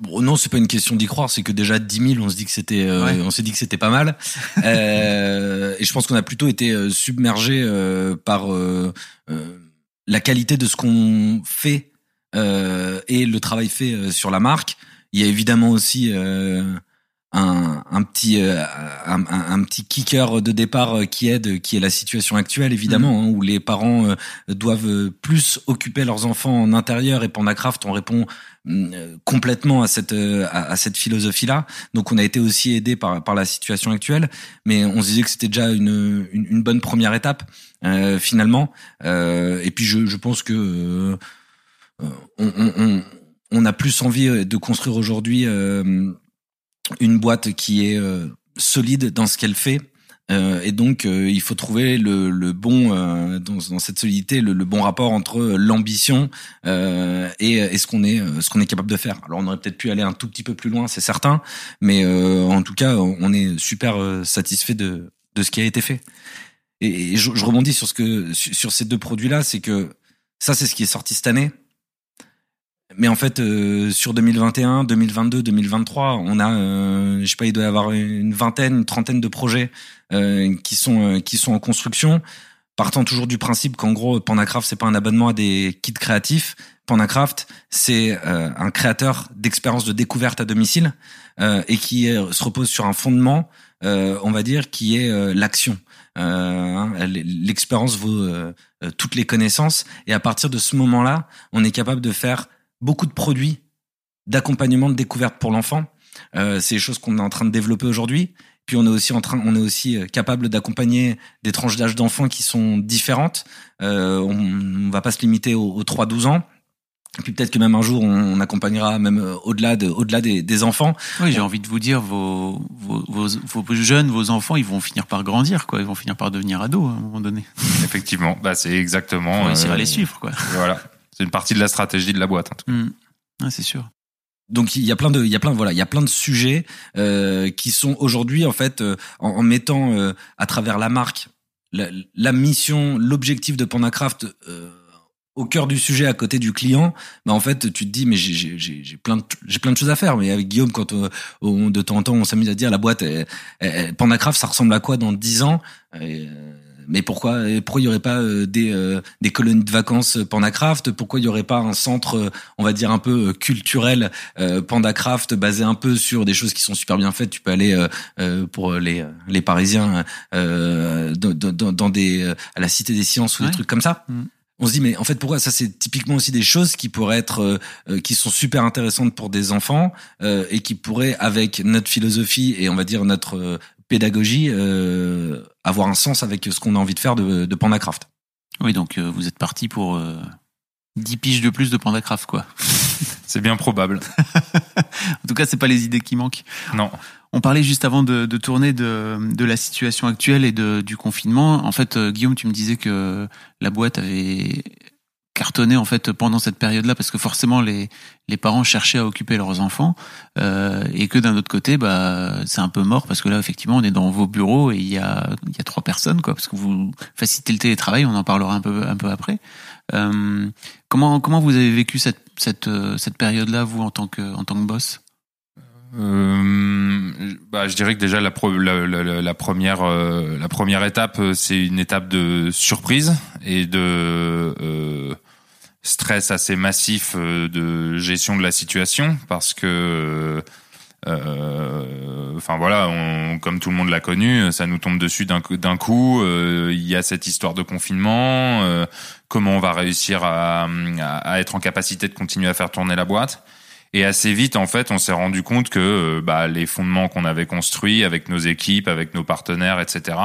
Bon, non, c'est pas une question d'y croire, c'est que déjà 10 000, on se dit que c'était, euh, on s'est dit que c'était pas mal. (laughs) euh, et je pense qu'on a plutôt été euh, submergé par la qualité de ce qu'on fait euh, et le travail fait euh, sur la marque. Il y a évidemment aussi euh, un, un, petit euh, un, un, petit kicker de départ qui aide, qui est la situation actuelle évidemment, hein, où les parents doivent plus occuper leurs enfants en intérieur et Pandacraft on répond complètement à cette à, cette philosophie là. Donc on a été aussi aidé par par la situation actuelle, mais on se disait que c'était déjà une, une, une bonne première étape euh, finalement. Euh, et puis je, je pense que euh, on, on, on, a plus envie de construire aujourd'hui euh, une boîte qui est euh, solide dans ce qu'elle fait. Euh, et donc, il faut trouver le, le bon dans, dans, cette solidité, le, bon rapport entre l'ambition et, et, ce qu'on est, ce qu'on est capable de faire. Alors, on aurait peut-être pu aller un tout petit peu plus loin, c'est certain, mais en tout cas, on est super satisfait de de ce qui a été fait. Et, je, je, rebondis sur ce que sur ces deux produits-là, c'est que ça, c'est ce qui est sorti cette année. Mais en fait, euh, sur 2021, 2022, 2023, on a, euh, je sais pas, il doit y avoir une vingtaine, une trentaine de projets euh, qui sont euh, qui sont en construction, partant toujours du principe qu'en gros, Pandacraft c'est pas un abonnement à des kits créatifs. Pandacraft, c'est euh, un créateur d'expériences de découverte à domicile et qui se repose sur un fondement, on va dire, qui est l'action. Hein, l'expérience vaut toutes les connaissances, et à partir de ce moment-là, on est capable de faire beaucoup de produits d'accompagnement de découverte pour l'enfant. Euh, c'est des choses qu'on est en train de développer aujourd'hui. Puis on est aussi en train, on est aussi euh, capable d'accompagner des tranches d'âge d'enfants qui sont différentes. Euh, on, on va pas se limiter aux, aux 3-12 ans. Et puis peut-être que même un jour on accompagnera même euh, au-delà de, au-delà des, des enfants. Oui, j'ai envie de vous dire, vos, vos, vos, vos, jeunes, vos enfants, ils vont finir par grandir, quoi. Ils vont finir par devenir ados à un moment donné. Effectivement, bah c'est exactement. Faut réussir à les suivre, quoi. Voilà. C'est une partie de la stratégie de la boîte. En tout cas. Mmh. Ah, c'est sûr. Donc il y a plein de, il y a plein, voilà, il y a plein de sujets euh, qui sont aujourd'hui en fait euh, en, en, mettant euh, à travers la marque, la, la mission, l'objectif de Pandacraft euh, au cœur du sujet à côté du client, bah en fait tu te dis mais j'ai plein de j'ai plein de choses à faire. Mais avec Guillaume quand on, de temps en temps on s'amuse à dire la boîte elle, elle, Pandacraft ça ressemble à quoi dans dix ans? Et, mais pourquoi pourquoi il y aurait pas euh, des euh, des colonies de vacances Pandacraft? Pourquoi il y aurait pas un centre on va dire un peu culturel Pandacraft basé un peu sur des choses qui sont super bien faites? Tu peux aller pour les les Parisiens dans, dans, dans, des à la Cité des Sciences ou des trucs comme ça. Mmh. On se dit mais en fait pourquoi? Ça c'est typiquement aussi des choses qui pourraient être qui sont super intéressantes pour des enfants euh, et qui pourraient avec notre philosophie et on va dire notre pédagogie euh, avoir un sens avec ce qu'on a envie de faire de, de Pandacraft. Oui, donc euh, vous êtes parti pour euh, 10 piges de plus de Pandacraft, quoi. (laughs) c'est bien probable. (laughs) en tout cas, c'est pas les idées qui manquent. Non. On parlait juste avant de, de tourner de, de, la situation actuelle et de, du confinement. En fait, euh, Guillaume, tu me disais que la boîte avait cartonné en fait pendant cette période-là parce que forcément les les parents cherchaient à occuper leurs enfants euh, et que d'un autre côté bah c'est un peu mort parce que là effectivement on est dans vos bureaux et il y a il y a trois personnes quoi parce que vous facilitez le télétravail on en parlera un peu un peu après. Euh, comment comment vous avez vécu cette cette cette période-là vous en tant que en tant que boss? Euh, bah, je dirais que déjà la, première euh, la première étape c'est une étape de surprise et de euh, stress assez massif euh, de gestion de la situation parce que euh, enfin voilà, on, comme tout le monde l'a connu, ça nous tombe dessus d'un coup. Euh, il y a cette histoire de confinement. Euh, comment on va réussir à, à, à, être en capacité de continuer à faire tourner la boîte Et assez vite, en fait, on s'est rendu compte que bah, les fondements qu'on avait construits avec nos équipes, avec nos partenaires, etc.,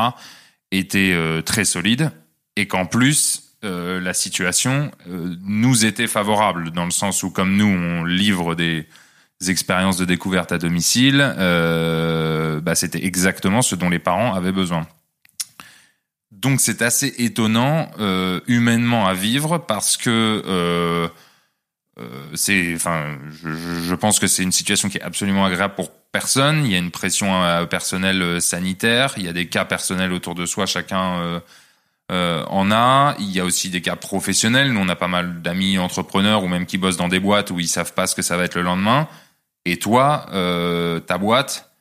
étaient très solides et qu'en plus euh, la situation euh, nous était favorable dans le sens où comme nous on livre des, expériences de découverte à domicile, euh, bah, c'était exactement ce dont les parents avaient besoin. Donc c'est assez étonnant humainement à vivre parce que enfin, je, pense que c'est une situation qui est absolument agréable pour personne. Il y a une pression personnelle sanitaire, il y a des cas personnels autour de soi, chacun euh, en a. Il y a aussi des cas professionnels. Nous, on a pas mal d'amis entrepreneurs ou même qui bossent dans des boîtes où ils savent pas ce que ça va être le lendemain. Et toi, euh, ta boîte,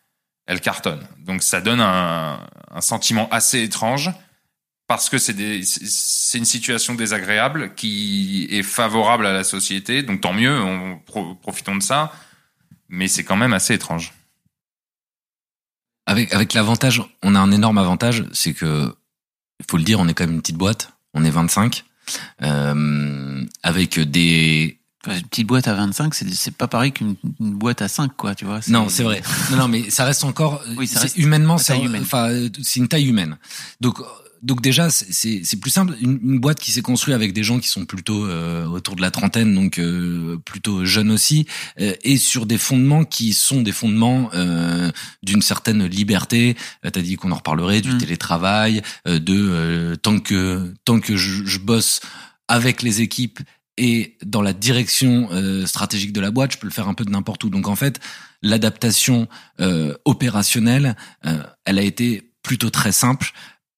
elle cartonne. Donc ça donne un, sentiment assez étrange parce que c'est une situation désagréable qui est favorable à la société. Donc tant mieux, on profitons de ça. Mais c'est quand même assez étrange. Avec l'avantage, on a un énorme avantage, c'est que il faut le dire, on est quand même une petite boîte, on est 25, euh, avec des une petite boîte à 25, c'est pas pareil qu'une boîte à 5 quoi, tu vois. Non, c'est vrai. non, non, mais ça reste encore oui, ça reste humainement, c'est enfin c'est une taille humaine. Donc donc déjà c'est plus simple une, boîte qui s'est construite avec des gens qui sont plutôt euh, autour de la trentaine donc euh, plutôt jeunes aussi euh, et sur des fondements qui sont des fondements d'une certaine liberté t'as dit qu'on en reparlerait du mm. télétravail de tant que tant que je, je bosse avec les équipes et dans la direction stratégique de la boîte, je peux le faire un peu de n'importe où. Donc en fait, l'adaptation opérationnelle, elle a été plutôt très simple.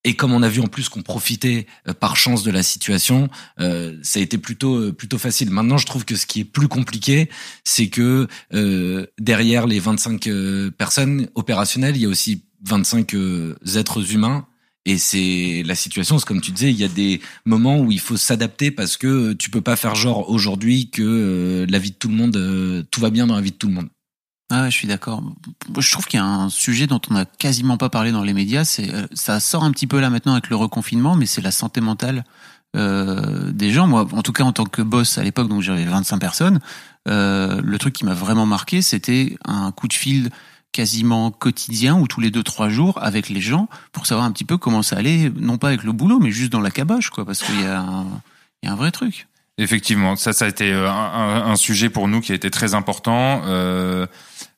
Et comme on a vu en plus qu'on profitait euh, par chance de la situation, euh, ça a été plutôt euh, plutôt facile. Maintenant, je trouve que ce qui est plus compliqué, c'est que derrière les 25 personnes opérationnelles, il y a aussi 25 êtres humains. Et c'est la situation, c'est comme tu disais, il y a des moments où il faut s'adapter parce que tu peux pas faire genre aujourd'hui que la vie de tout le monde, tout va bien dans la vie de tout le monde. Ah, je suis d'accord. Je trouve qu'il y a un sujet dont on n'a quasiment pas parlé dans les médias. C'est, euh, ça sort un petit peu là maintenant avec le reconfinement, mais c'est la santé mentale euh, des gens. Moi, en tout cas, en tant que boss à l'époque, donc j'avais 25 personnes, euh, le truc qui m'a vraiment marqué, c'était un coup de fil quasiment quotidien ou tous les deux trois jours avec les gens pour savoir un petit peu comment ça allait, non pas avec le boulot, mais juste dans la caboche, quoi, parce qu'il y y a un vrai truc. Effectivement, ça, ça a été un, sujet pour nous qui a été très important.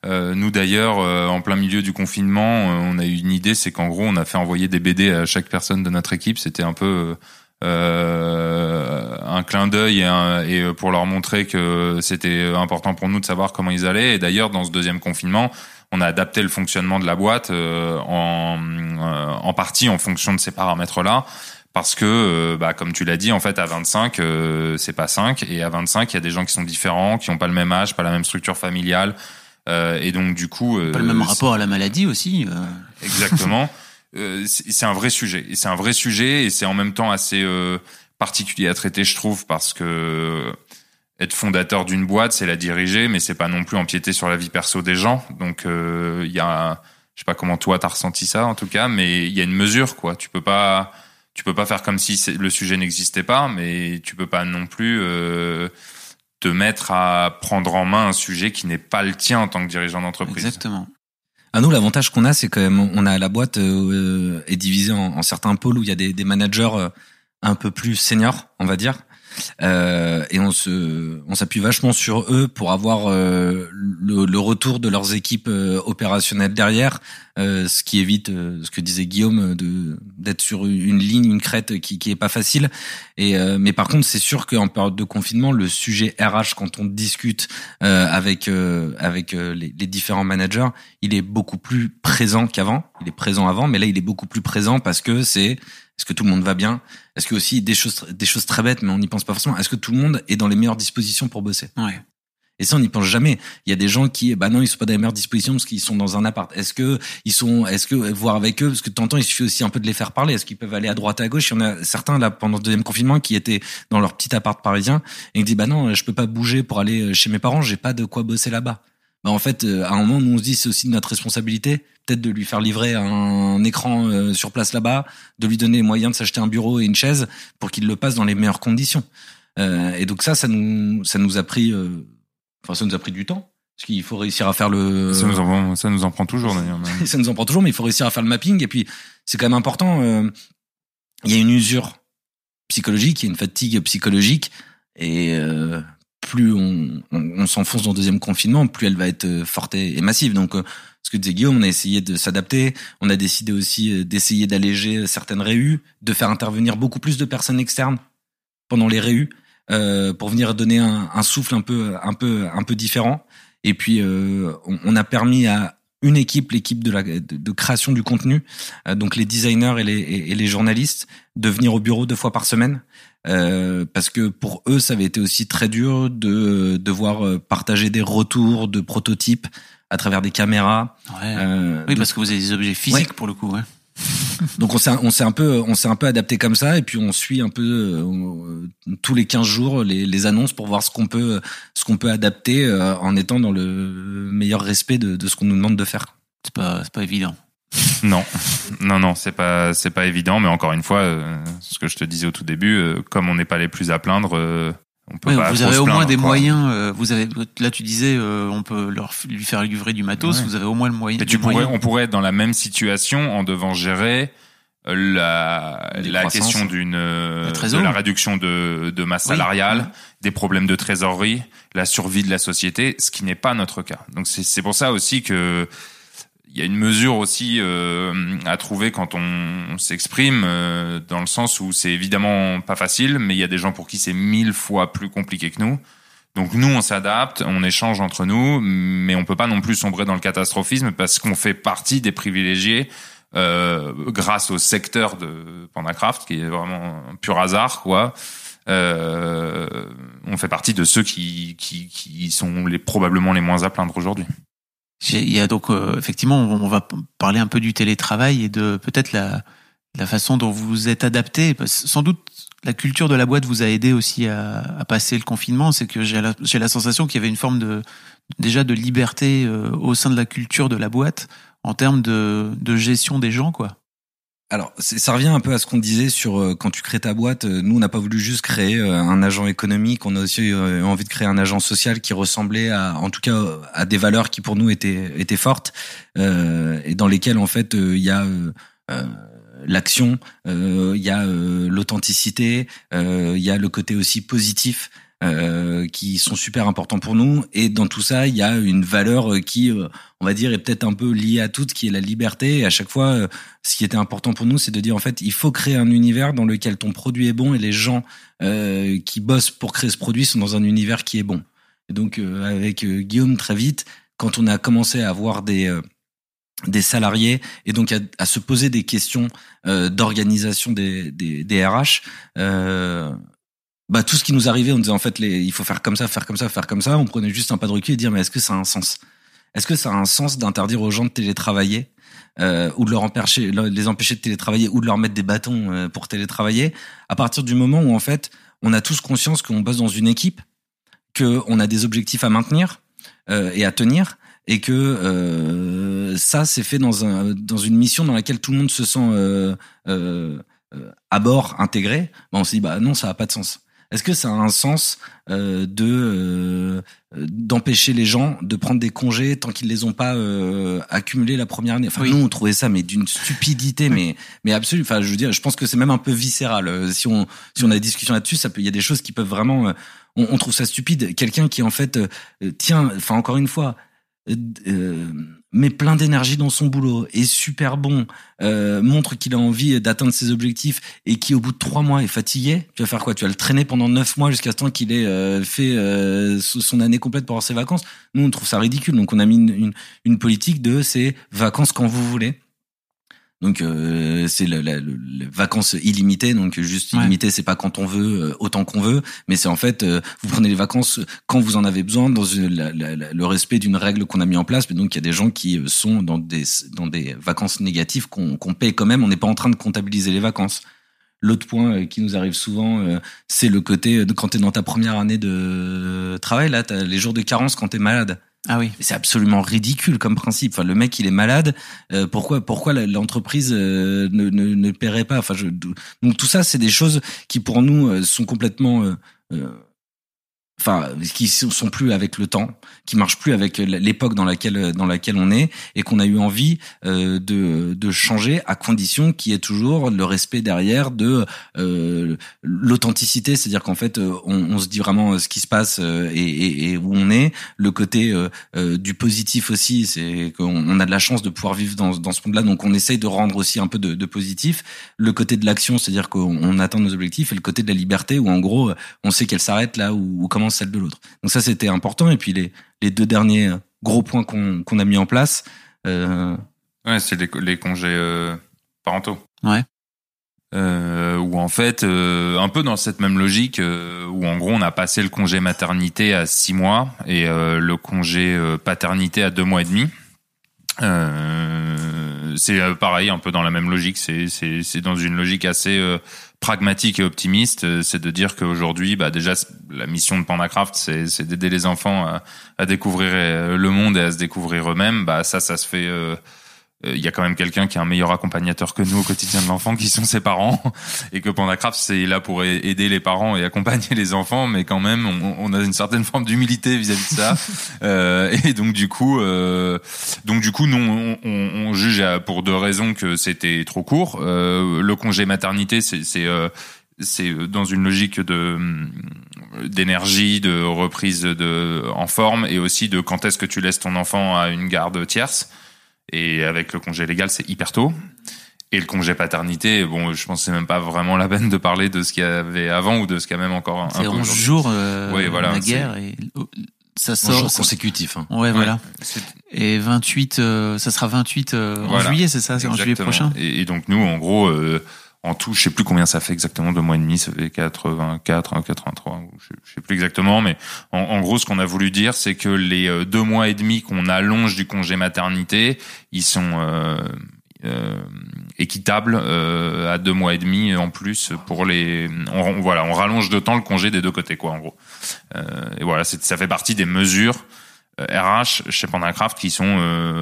Nous d'ailleurs, euh, en plein milieu du confinement, on a eu une idée, c'est qu'en gros, on a fait envoyer des BD à chaque personne de notre équipe. C'était un peu un clin d'œil et, et, pour leur montrer que c'était important pour nous de savoir comment ils allaient. Et d'ailleurs, dans ce deuxième confinement, on a adapté le fonctionnement de la boîte en, en partie en fonction de ces paramètres-là parce que euh, bah, comme tu l'as dit en fait à 25 euh, c'est pas 5 et à 25 il y a des gens qui sont différents qui ont pas le même âge pas la même structure familiale euh, et donc du coup pas le même rapport à la maladie aussi exactement. C'est un vrai sujet. Et c'est un vrai sujet et c'est en même temps assez particulier à traiter je trouve parce que être fondateur d'une boîte c'est la diriger mais c'est pas non plus empiéter sur la vie perso des gens. Donc il y a je sais pas comment toi t'as ressenti ça en tout cas mais il y a une mesure quoi. Tu peux pas tu peux pas faire comme si le sujet n'existait pas, mais tu peux pas non plus euh, te mettre à prendre en main un sujet qui n'est pas le tien en tant que dirigeant d'entreprise. Exactement. À nous, l'avantage qu'on a, c'est quand même, on a la boîte euh, est divisée en, certains pôles où il y a des, des managers euh, un peu plus seniors, on va dire, euh, et on se, on s'appuie vachement sur eux pour avoir euh, le, retour de leurs équipes euh, opérationnelles derrière, ce qui évite ce que disait Guillaume de d'être sur une ligne, une crête qui qui est pas facile. Et mais par contre, c'est sûr qu'en période de confinement, le sujet RH quand on discute avec avec les différents managers, il est beaucoup plus présent qu'avant. Il est présent avant, mais là, il est beaucoup plus présent parce que c'est est-ce que tout le monde va bien? Est-ce que aussi des choses des choses très bêtes, mais on n'y pense pas forcément. Est-ce que tout le monde est dans les meilleures dispositions pour bosser? Ouais. Et ça, on n'y pense jamais. Il y a des gens qui, bah non, ils sont pas dans les meilleures dispositions parce qu'ils sont dans un appart. Est-ce que ils sont, est-ce que voir avec eux, parce que de temps en temps, il suffit aussi un peu de les faire parler. Est-ce qu'ils peuvent aller à droite, à gauche? Il y en a certains là pendant le deuxième confinement qui étaient dans leur petit appart parisien et qui disent, bah non, je peux pas bouger pour aller chez mes parents. J'ai pas de quoi bosser là-bas. Bah en fait, euh, à un moment, nous on se dit c'est aussi de notre responsabilité, peut-être de lui faire livrer un écran euh, sur place là-bas, de lui donner les moyens de s'acheter un bureau et une chaise pour qu'il le passe dans les meilleures conditions. Euh, et donc ça, ça nous, ça nous a pris, enfin ça nous a pris du temps. Parce qu'il faut réussir à faire le. Ça nous en, ça nous en prend toujours d'ailleurs. (laughs) ça nous en prend toujours, mais il faut réussir à faire le mapping. Et puis c'est quand même important. Il y a une usure psychologique, il y a une fatigue psychologique, et plus on, on, s'enfonce dans le deuxième confinement, plus elle va être euh, forte et, massive. Donc, euh, ce que disait Guillaume, on a essayé de s'adapter. On a décidé aussi euh, d'essayer d'alléger certaines réus, de faire intervenir beaucoup plus de personnes externes pendant les réus euh, pour venir donner un, souffle un peu, un peu, un peu différent. Et puis, euh, on, a permis à une équipe, l'équipe de, la, de, création du contenu, donc les designers et les, et les journalistes, de venir au bureau deux fois par semaine euh, parce que pour eux, ça avait été aussi très dur de devoir euh, partager des retours de prototypes à travers des caméras. Ouais. Euh, oui, parce que vous avez des objets physiques pour le coup. Ouais. (laughs) Donc on s'est on s'est un peu on s'est un peu adapté comme ça et puis on suit un peu euh, tous les 15 jours les, les annonces pour voir ce qu'on peut ce qu'on peut adapter euh, en étant dans le meilleur respect de, de ce qu'on nous demande de faire. C'est pas, c'est pas évident. (laughs) Non, non, non, c'est pas, c'est pas évident, mais encore une fois, euh, ce que je te disais au tout début, euh, comme on n'est pas les plus à plaindre, euh, on peut Ouais, pas. vous avez au moins des quoi. moyens. euh, vous avez là, tu disais, euh, on peut leur lui faire livrer du matos. Ouais. Vous avez au moins le moyen. Des tu pourrais, moyens. on pourrait être dans la même situation en devant gérer euh, la, la question d'une euh, de la réduction de, de masse salariale, des problèmes de trésorerie, la survie de la société, ce qui n'est pas notre cas. Donc c'est c'est pour ça aussi que il y a une mesure aussi euh, à trouver quand on, s'exprime euh, dans le sens où c'est évidemment pas facile, mais il y a des gens pour qui c'est mille fois plus compliqué que nous. Donc nous, on s'adapte, on échange entre nous, mais on peut pas non plus sombrer dans le catastrophisme parce qu'on fait partie des privilégiés euh, grâce au secteur de Pandacraft, qui est vraiment un pur hasard, quoi. Euh, on fait partie de ceux qui, qui, qui sont les, probablement les moins à plaindre aujourd'hui. Il y a donc euh, effectivement, on va parler un peu du télétravail et de peut-être la façon dont vous vous êtes adapté. Sans doute, la culture de la boîte vous a aidé aussi à, passer le confinement. C'est que j'ai la, j'ai la sensation qu'il y avait une forme de déjà de liberté euh, au sein de la culture de la boîte en termes de, de gestion des gens, quoi. Alors, ça revient un peu à ce qu'on disait sur euh, quand tu crées ta boîte. euh, Nous, on n'a pas voulu juste créer euh, un agent économique. On a aussi euh, envie de créer un agent social qui ressemblait à, en tout cas, à des valeurs qui pour nous étaient étaient fortes euh, et dans lesquelles en fait euh, il y a l'action, il y a l'authenticité, il y a le côté aussi positif. Euh, qui sont super importants pour nous et dans tout ça il y a une valeur qui euh, on va dire est peut-être un peu liée à toutes qui est la liberté et à chaque fois euh, ce qui était important pour nous, c'est de dire en fait, il faut créer un univers dans lequel ton produit est bon et les gens euh, qui bossent pour créer ce produit sont dans un univers qui est bon. Et donc euh, avec euh, Guillaume très vite, quand on a commencé à avoir des des salariés et donc à, à se poser des questions euh, d'organisation des, des, des RH, euh, bah tout ce qui nous arrivait, on disait en fait les, il faut faire comme ça, faire comme ça, faire comme ça. On prenait juste un pas de recul et dire mais est-ce que ça a un sens? Est-ce que ça a un sens d'interdire aux gens de télétravailler euh, ou de leur empêcher, les empêcher de télétravailler ou de leur mettre des bâtons euh, pour télétravailler? À partir du moment où en fait on a tous conscience qu'on bosse dans une équipe, que on a des objectifs à maintenir euh, et à tenir et que euh, ça c'est fait dans un dans une mission dans laquelle tout le monde se sent euh, euh, euh, à bord intégré, bah on se dit bah non ça a pas de sens. Est-ce que ça a un sens euh, de euh, d'empêcher les gens de prendre des congés tant qu'ils les ont pas euh, accumulés la première année? Enfin Oui. nous on trouvait ça mais d'une stupidité (laughs) mais mais absolue. Enfin je veux dire je pense que c'est même un peu viscéral. Euh, Si on si on a des discussions là-dessus, ça peut il y a des choses qui peuvent vraiment euh, on, on trouve ça stupide. Quelqu'un qui en fait tient enfin encore une fois euh, met plein d'énergie dans son boulot, est super bon, euh, montre qu'il a envie d'atteindre ses objectifs et qui au bout de trois mois est fatigué, tu vas faire quoi? Tu vas le traîner pendant neuf mois jusqu'à ce temps qu'il ait euh, fait euh, son année complète pour avoir ses vacances? Nous, on trouve ça ridicule. Donc, on a mis une, une, une politique de ces vacances quand vous voulez. Donc euh, c'est la, la- le- les vacances illimitées, donc juste Ouais. illimité, c'est pas quand on veut, euh, autant qu'on veut, mais c'est en fait euh, vous prenez les vacances quand vous en avez besoin, dans une- la- le respect d'une règle qu'on a mis en place. Mais donc il y a des gens qui euh, sont dans des dans des vacances négatives qu'on qu'on paye quand même. On n'est pas en train de comptabiliser les vacances. L'autre point euh, qui nous arrive souvent, c'est le côté de quand t'es dans ta première année de travail, là, t'as les jours de carence quand t'es malade. Ah oui. C'est absolument ridicule comme principe. Enfin, le mec, il est malade. euh, pourquoi, pourquoi l'entreprise euh, ne, ne, ne paierait pas? Enfin, je, donc tout ça, c'est des choses qui pour nous euh, sont complètement, euh, euh, enfin, qui sont plus avec le temps, qui marchent plus avec l'époque dans laquelle dans laquelle on est, et qu'on a eu envie euh, de de changer à condition qu'il y ait toujours le respect derrière de euh, l'authenticité, c'est-à-dire qu'en fait, euh, on, on se dit vraiment ce qui se passe euh, et, et, et où on est. Le côté euh, euh, du positif aussi, c'est qu'on on a de la chance de pouvoir vivre dans, dans ce monde-là, donc on essaye de rendre aussi un peu de, de positif. Le côté de l'action, c'est-à-dire qu'on on atteint nos objectifs, et le côté de la liberté, où en gros, on sait qu'elle s'arrête là où, où celle de l'autre. Donc ça, c'était important. Et puis les, les deux derniers euh, gros points qu'on qu'on a mis en place. Euh, Ouais, c'est les, les congés euh, parentaux. Ouais. Euh, où en fait, euh, un peu dans cette même logique, euh, où en gros on a passé le congé maternité à six mois et euh, le congé euh, paternité à deux mois et demi. Euh, c'est euh, pareil, un peu dans la même logique. C'est c'est c'est dans une logique assez euh, pragmatique et optimiste. Euh, c'est de dire qu'aujourd'hui, bah déjà la mission de Pandacraft, c'est d'aider les enfants à, à découvrir le monde et à se découvrir eux-mêmes. Bah ça, ça se fait il euh, y a quand même quelqu'un qui est un meilleur accompagnateur que nous au quotidien de l'enfant, qui sont ses parents, (laughs) et que Pandacraft c'est là pour aider les parents et accompagner les enfants, mais quand même on, on a une certaine forme d'humilité vis-à-vis de ça, (laughs) euh, et donc du coup, euh, donc du coup, nous on, on, juge pour deux raisons que c'était trop court. Euh, le congé maternité, c'est c'est dans une logique de d'énergie, de reprise de en forme, et aussi de quand est-ce que tu laisses ton enfant à une garde tierce. Et avec le congé légal, c'est hyper tôt. Et le congé paternité, bon, je pense que c'est même pas vraiment la peine de parler de ce qu'il y avait avant ou de ce qu'il y a même encore un, peu. C'est 11 jours euh, oui, voilà, la guerre et ça sort consécutif. Hein. Ouais, voilà. Et 28, euh, ça sera 28 euh, en juillet, c'est ça, c'est en juillet prochain? Et, et, donc nous, en gros, euh, en tout, je sais plus combien ça fait exactement, deux mois et demi, ça fait 84, 83, je sais plus exactement, mais en, gros, ce qu'on a voulu dire, c'est que les euh, deux mois et demi qu'on allonge du congé maternité, ils sont euh, euh, équitables euh, à deux mois et demi en plus pour les. On, voilà, on rallonge de temps le congé des deux côtés, quoi, en gros. Euh, et voilà, ça fait partie des mesures. RH chez Pandacraft qui sont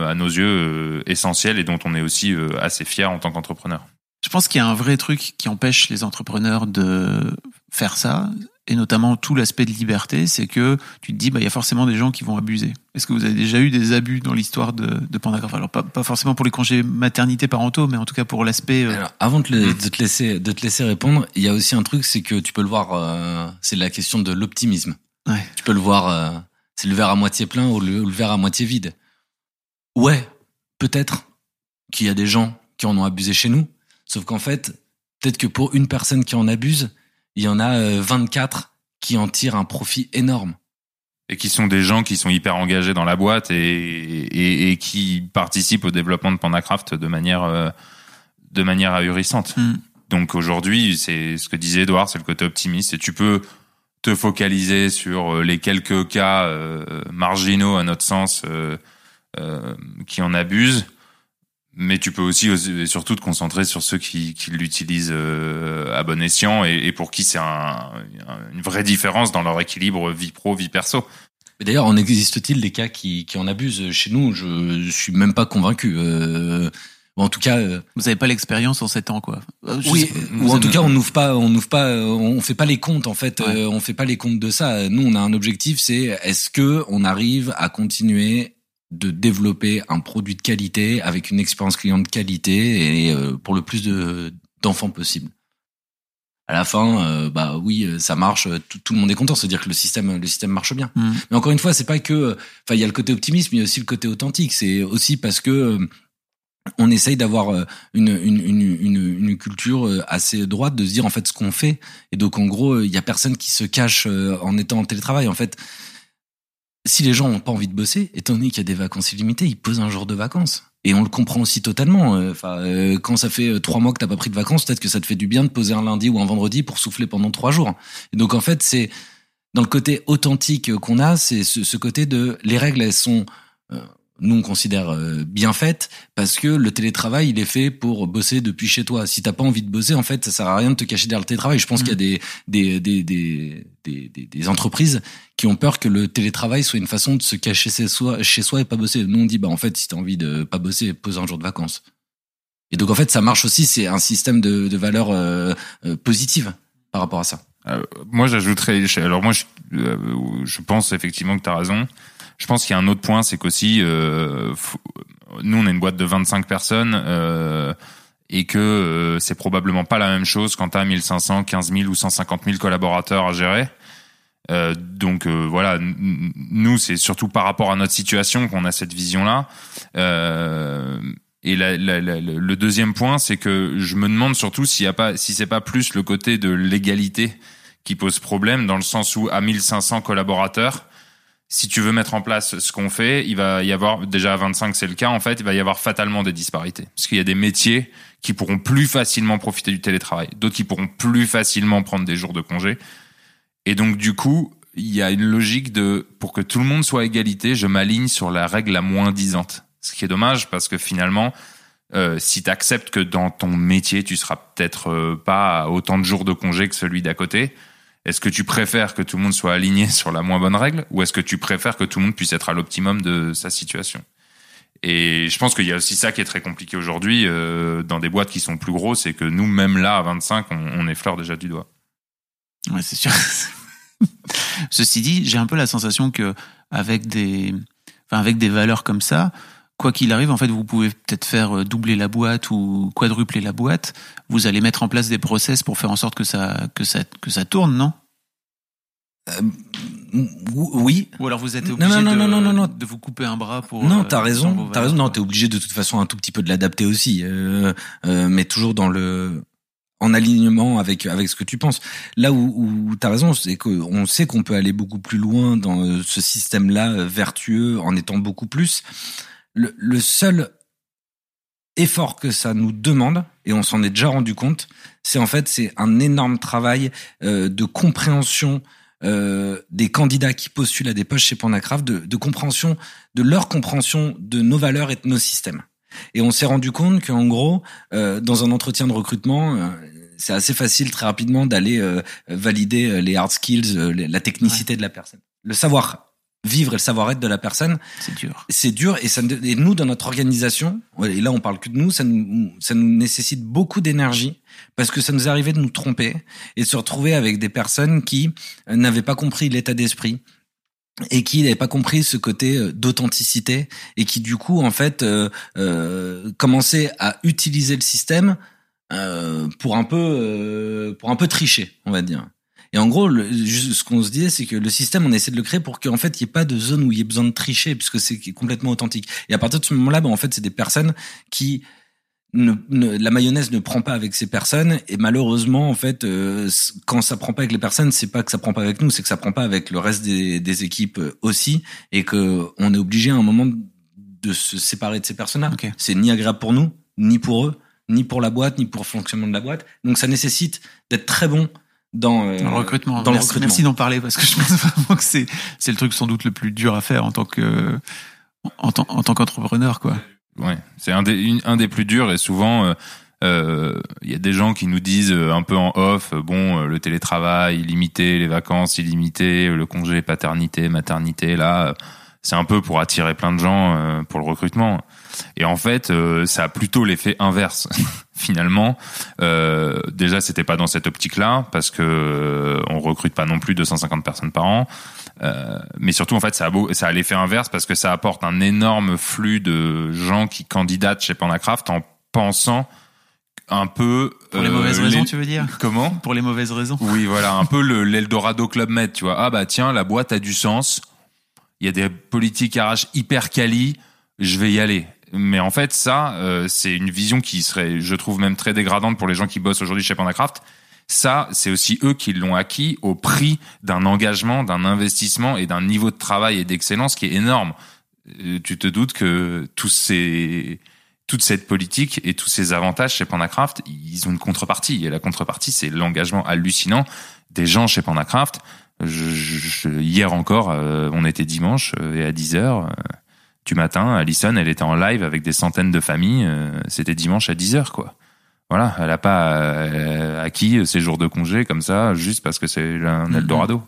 à nos yeux essentielles et dont on est aussi assez fier en tant qu'entrepreneur. Je pense qu'il y a un vrai truc qui empêche les entrepreneurs de faire ça, et notamment tout l'aspect de liberté, c'est que tu te dis, bah, il y a forcément des gens qui vont abuser. Est-ce que vous avez déjà eu des abus dans l'histoire de, de Pandacraft Alors, pas, pas, forcément pour les congés maternité parentaux, mais en tout cas pour l'aspect. Euh, Alors, avant de, de, te laisser, de te laisser répondre, il y a aussi un truc, c'est que tu peux le voir, euh, c'est la question de l'optimisme. Ouais. Tu peux le voir, euh, c'est le verre à moitié plein ou le, le verre à moitié vide. Ouais, peut-être qu'il y a des gens qui en ont abusé chez nous, Sauf qu'en fait, peut-être que pour une personne qui en abuse, il y en a 24 euh, qui en tirent un profit énorme. Et qui sont des gens qui sont hyper engagés dans la boîte et, et, et qui participent au développement de Pandacraft de manière, euh, de manière ahurissante. Mm. Donc aujourd'hui, c'est ce que disait Edouard, c'est le côté optimiste. Et tu peux te focaliser sur euh, les quelques cas marginaux, à notre sens, euh, qui en abusent mais tu peux aussi et surtout te concentrer sur ceux qui, qui l'utilisent euh, à bon escient et, et pour qui c'est un, une vraie différence dans leur équilibre vie pro vie perso. D'ailleurs, en existe-t-il des cas qui, qui en abusent? Chez nous Je, je suis même pas convaincu. Euh, en tout cas, euh, vous avez pas l'expérience en sept ans, quoi. Euh, oui, ou en tout cas, on n'ouvre pas, on n'ouvre pas, on fait pas les comptes en fait. on fait pas les comptes de ça. Nous, on a un objectif, c'est est-ce que on arrive à continuer de développer un produit de qualité avec une expérience client de qualité et euh, pour le plus de d'enfants possible. À la fin, euh, bah oui, ça marche, tout, le monde est content, c'est-à-dire que le système, le système marche bien. Mm. Mais encore une fois, c'est pas que, enfin, il y a le côté optimisme, mais il y a aussi le côté authentique. C'est aussi parce que euh, on essaye d'avoir une, une, une, une, culture assez droite, de se dire en fait ce qu'on fait. Et donc en gros, il y a personne qui se cache en étant en télétravail. En fait, si les gens ont pas envie de bosser, étant donné qu'il y a des vacances illimitées, ils posent un jour de vacances. Et on le comprend aussi totalement. Euh, enfin, euh, quand ça fait euh, trois mois que t'as pas pris de vacances, peut-être que ça te fait du bien de poser un lundi ou un vendredi pour souffler pendant trois jours. Et donc en fait, c'est dans le côté authentique qu'on a, c'est ce, côté de les règles, elles sont nous on considère euh, bien faite parce que le télétravail il est fait pour bosser depuis chez toi. Si t'as pas envie de bosser, en fait, ça sert à rien de te cacher derrière le télétravail. Je pense qu'il y a mm. des des, des des, des entreprises qui ont peur que le télétravail soit une façon de se cacher chez soi, chez soi et pas bosser. Nous on dit bah en fait si t'as envie de pas bosser, pose un jour de vacances. Et donc en fait ça marche aussi, c'est un système de, de valeurs euh, euh, positives par rapport à ça. moi j'ajouterais, alors moi je, je pense effectivement que tu as raison. Je pense qu'il y a un autre point, c'est qu'aussi, euh, nous, on est une boîte de 25 personnes euh, et que euh, c'est probablement pas la même chose quand tu as 1500, 15 000 ou 150 000 collaborateurs à gérer. Euh, donc euh, voilà, nous, c'est surtout par rapport à notre situation qu'on a cette vision-là. et la, la, le deuxième point, c'est que je me demande surtout s'il y a pas, si c'est pas plus le côté de l'égalité qui pose problème, dans le sens où à 1500 collaborateurs, si tu veux mettre en place ce qu'on fait, il va y avoir, déjà à 25 c'est le cas en fait, il va y avoir fatalement des disparités. Parce qu'il y a des métiers qui pourront plus facilement profiter du télétravail, d'autres qui pourront plus facilement prendre des jours de congé. Et donc du coup, il y a une logique de, pour que tout le monde soit à égalité, je m'aligne sur la règle la moins disante. Ce qui est dommage parce que finalement, euh, si tu acceptes que dans ton métier, tu seras peut-être euh, pas autant de jours de congé que celui d'à côté, est-ce que tu préfères que tout le monde soit aligné (laughs) sur la moins bonne règle ou est-ce que tu préfères que tout le monde puisse être à l'optimum de sa situation? Et je pense qu'il y a aussi ça qui est très compliqué aujourd'hui euh, dans des boîtes qui sont plus grosses, c'est que nous, même là, à 25, on, on effleure déjà du doigt. Ouais, c'est sûr. (laughs) Ceci dit, j'ai un peu la sensation que avec des, enfin avec des valeurs comme ça, quoi qu'il arrive, en fait, vous pouvez peut-être faire euh, doubler la boîte ou quadrupler la boîte. Vous allez mettre en place des process pour faire en sorte que ça, que ça, que ça tourne, non? Oui, Ou alors vous êtes obligé non, non, de, non, vous couper un bras pour. non, euh, t'as dans raison, t'as raison. Non, t'es obligé de toute façon un tout petit peu de l'adapter aussi, euh, euh, mais toujours dans le en alignement avec avec ce que tu penses. Là où, où t'as raison, c'est qu'on sait qu'on peut aller beaucoup plus loin dans euh, ce système-là euh, vertueux en étant beaucoup plus. Le, le seul effort que ça nous demande, et on s'en est déjà rendu compte, c'est en fait c'est un énorme travail euh, de compréhension euh, des candidats qui postulent à des postes chez Pandacraft, de, de compréhension de leur compréhension de nos valeurs et de nos systèmes. Et on s'est rendu compte qu'en gros, euh, dans un entretien de recrutement, euh, c'est assez facile très rapidement d'aller euh, valider euh, les hard skills, euh, la technicité de la personne. Le savoir vivre et le savoir-être de la personne, C'est dur. c'est dur et ça et nous dans notre organisation et là on parle que de nous ça nous ça nous nécessite beaucoup d'énergie parce que ça nous arrivé de nous tromper et de se retrouver avec des personnes qui euh, n'avaient pas compris l'état d'esprit et qui n'avaient pas compris ce côté euh, d'authenticité et qui du coup en fait euh, euh, commençaient à utiliser le système euh, pour un peu euh, pour un peu tricher on va dire et en gros, le, ce qu'on se disait, c'est que le système, on essaie de le créer pour qu'en fait, il n'y ait pas de zone où il y ait besoin de tricher, puisque c'est complètement authentique. Et à partir de ce moment-là, ben, en fait, c'est des personnes qui ne, ne- la mayonnaise ne prend pas avec ces personnes. Et malheureusement, en fait, euh, quand ça prend pas avec les personnes, c'est pas que ça prend pas avec nous, c'est que ça prend pas avec le reste des, des équipes euh, aussi, et que on est obligé à un moment de se séparer de ces personnes-là. C'est ni agréable pour nous, ni pour eux, ni pour la boîte, ni pour le fonctionnement de la boîte. Donc, ça nécessite d'être très bon dans, euh, Dans le recrutement. Dans merci, d'en parler parce que je pense (laughs) vraiment que c'est c'est le truc sans doute le plus dur à faire en tant que en tant en tant qu'entrepreneur quoi. Ouais, c'est un des une- un des plus durs et souvent euh, euh, il y a des gens qui nous disent euh, un peu en off bon le télétravail illimité, les vacances illimitées, le congé paternité, maternité là euh, c'est un peu pour attirer plein de gens euh, pour le recrutement. Et en fait, euh, ça a plutôt l'effet inverse. (laughs) Finalement, euh, déjà, c'était pas dans cette optique-là parce que euh, on recrute pas non plus 250 personnes par an. Euh, mais surtout, en fait, ça a, beau, ça a l'effet inverse parce que ça apporte un énorme flux de gens qui candidatent chez Pandacraft en pensant un peu Pour les euh, mauvaises raisons, les- tu veux dire? Comment? Pour les mauvaises raisons. oui, voilà, un peu le l'Eldorado Club Med, tu vois. Ah bah tiens, la boîte a du sens. Il y a des politiques RH hyper quali, je vais y aller. Mais en fait, ça, euh, c'est une vision qui serait, je trouve, même très dégradante pour les gens qui bossent aujourd'hui chez Pandacraft. Ça, c'est aussi eux qui l'ont acquis au prix d'un engagement, d'un investissement et d'un niveau de travail et d'excellence qui est énorme. Euh, tu te doutes que tous ces, toute cette politique et tous ces avantages chez Pandacraft, ils ont une contrepartie. Et la contrepartie, c'est l'engagement hallucinant des gens chez Pandacraft. Je, je- je- hier encore, euh, on était dimanche euh, et à 10 heures euh, du matin, Alison, elle était en live avec des centaines de familles. euh, C'était dimanche à 10 heures, quoi. Voilà, elle a pas euh, acquis ses jours de congé comme ça juste parce que c'est un Mhm. Eldorado.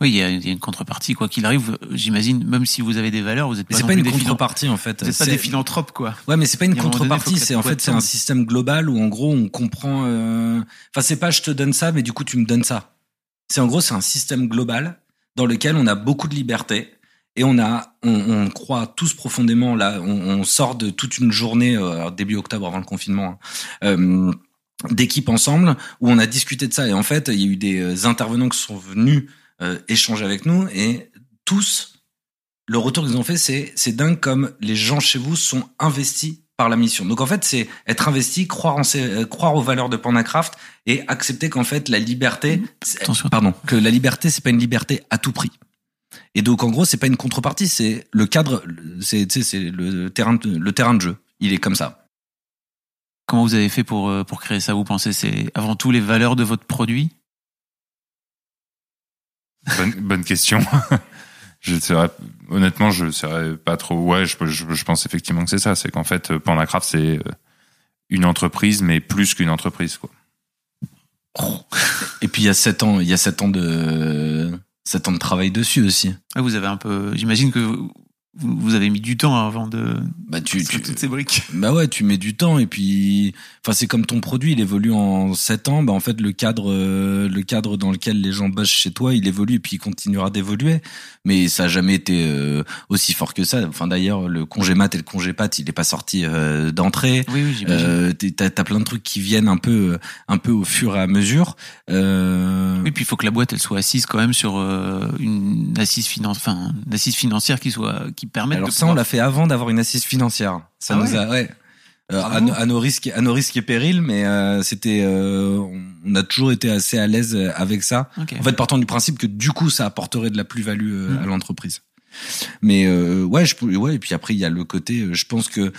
Oui, il y, a, il y a une contrepartie quoi qu'il arrive. J'imagine même si vous avez des valeurs, vous êtes Mais pas c'est pas une contrepartie en fait. Vous êtes pas C'est- des philanthropes quoi. Ouais, mais c'est pas une contrepartie. C'est en fait c'est un système global où en gros on comprend. euh, Enfin, c'est pas je te donne ça, mais du coup tu me donnes ça. C'est en gros c'est un système global dans lequel on a beaucoup de liberté et on a on, croit tous profondément là. On, sort de toute une journée euh, début octobre avant le confinement. hein, euh, d'équipe ensemble où on a discuté de ça et en fait il y a eu des euh, intervenants qui sont venus échanger avec nous et tous le retour qu'ils ont fait c'est c'est dingue comme les gens chez vous sont investis par la mission. Donc en fait c'est être investi croire en ses- euh, croire aux valeurs de Pandacraft et accepter qu'en fait la liberté c'est- Attention. pardon que la liberté c'est pas une liberté à tout prix. Et donc en gros c'est pas une contrepartie c'est le cadre c'est le terrain de, le terrain de jeu. Il est comme ça. Comment vous avez fait pour euh, pour créer ça Vous pensez? C'est avant tout les valeurs de votre produit? Bonne, bonne question. (laughs) Je serais, honnêtement, je serais pas trop. Ouais, je, je, je pense effectivement que c'est ça. C'est qu'en fait, Pandacraft, c'est une entreprise, mais plus qu'une entreprise, quoi. Et puis il y a sept ans, il y a sept ans de sept ans de travail dessus aussi. Ah, vous avez un peu. J'imagine que vous, vous avez mis du temps avant de. Bah tu, tu toutes ces briques. bah ouais, tu mets du temps et puis enfin c'est comme ton produit, il évolue en sept ans, bah en fait le cadre euh, le cadre dans lequel les gens bossent chez toi, il évolue et puis il continuera d'évoluer. Mais ça a jamais été euh, aussi fort que ça. Enfin d'ailleurs le congé mat et le congé pat, il est pas sorti euh, d'entrée. Oui, oui, j'imagine. Euh, t'as t'as plein de trucs qui viennent un peu un peu au fur et à mesure. Euh, Oui, puis il faut que la boîte elle soit assise quand même sur euh, une assise finance, enfin, une assise financière qui soit qui Alors de ça, on l'a fait avant d'avoir une assise financière. Ça Ah nous ouais a, ouais. Euh, à, nos- à nos risques, à nos risques et périls, mais euh, c'était, euh, on- a toujours été assez à l'aise avec ça. En fait, partant du principe que du coup, ça apporterait de la plus-value euh, Mm. à l'entreprise. Mais euh, ouais, je, ouais. Et puis après, il y a le côté, euh, je pense que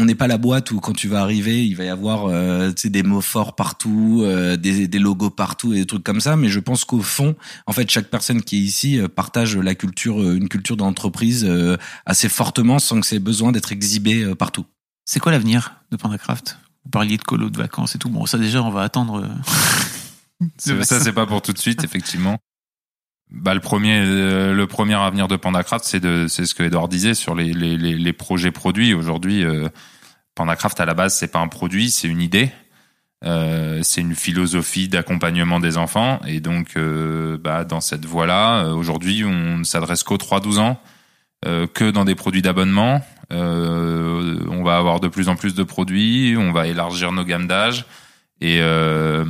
on n'est pas la boîte où quand tu vas arriver, il va y avoir euh, des mots forts partout, euh, des, des logos partout et des trucs comme ça. Mais je pense qu'au fond, en fait, chaque personne qui est ici euh, partage la culture, une culture d'entreprise euh, assez fortement, sans que c'est besoin d'être exhibé euh, partout. C'est quoi l'avenir de Pandacraft? Vous parliez de colo, de vacances et tout. Bon, ça déjà, on va attendre. (laughs) Ça, ça, c'est pas pour tout de suite, effectivement. Bah, le premier, euh, le premier avenir de Pandacraft, c'est de, c'est ce que Edouard disait sur les, les, les, projets produits. Aujourd'hui, euh, Pandacraft à la base, c'est pas un produit, c'est une idée. Euh, c'est une philosophie d'accompagnement des enfants et donc euh, bah, dans cette voie-là, euh, aujourd'hui, on ne s'adresse qu'aux 3-12 ans, que dans des produits d'abonnement. On va avoir de plus en plus de produits, on va élargir nos gammes d'âge. Et, euh,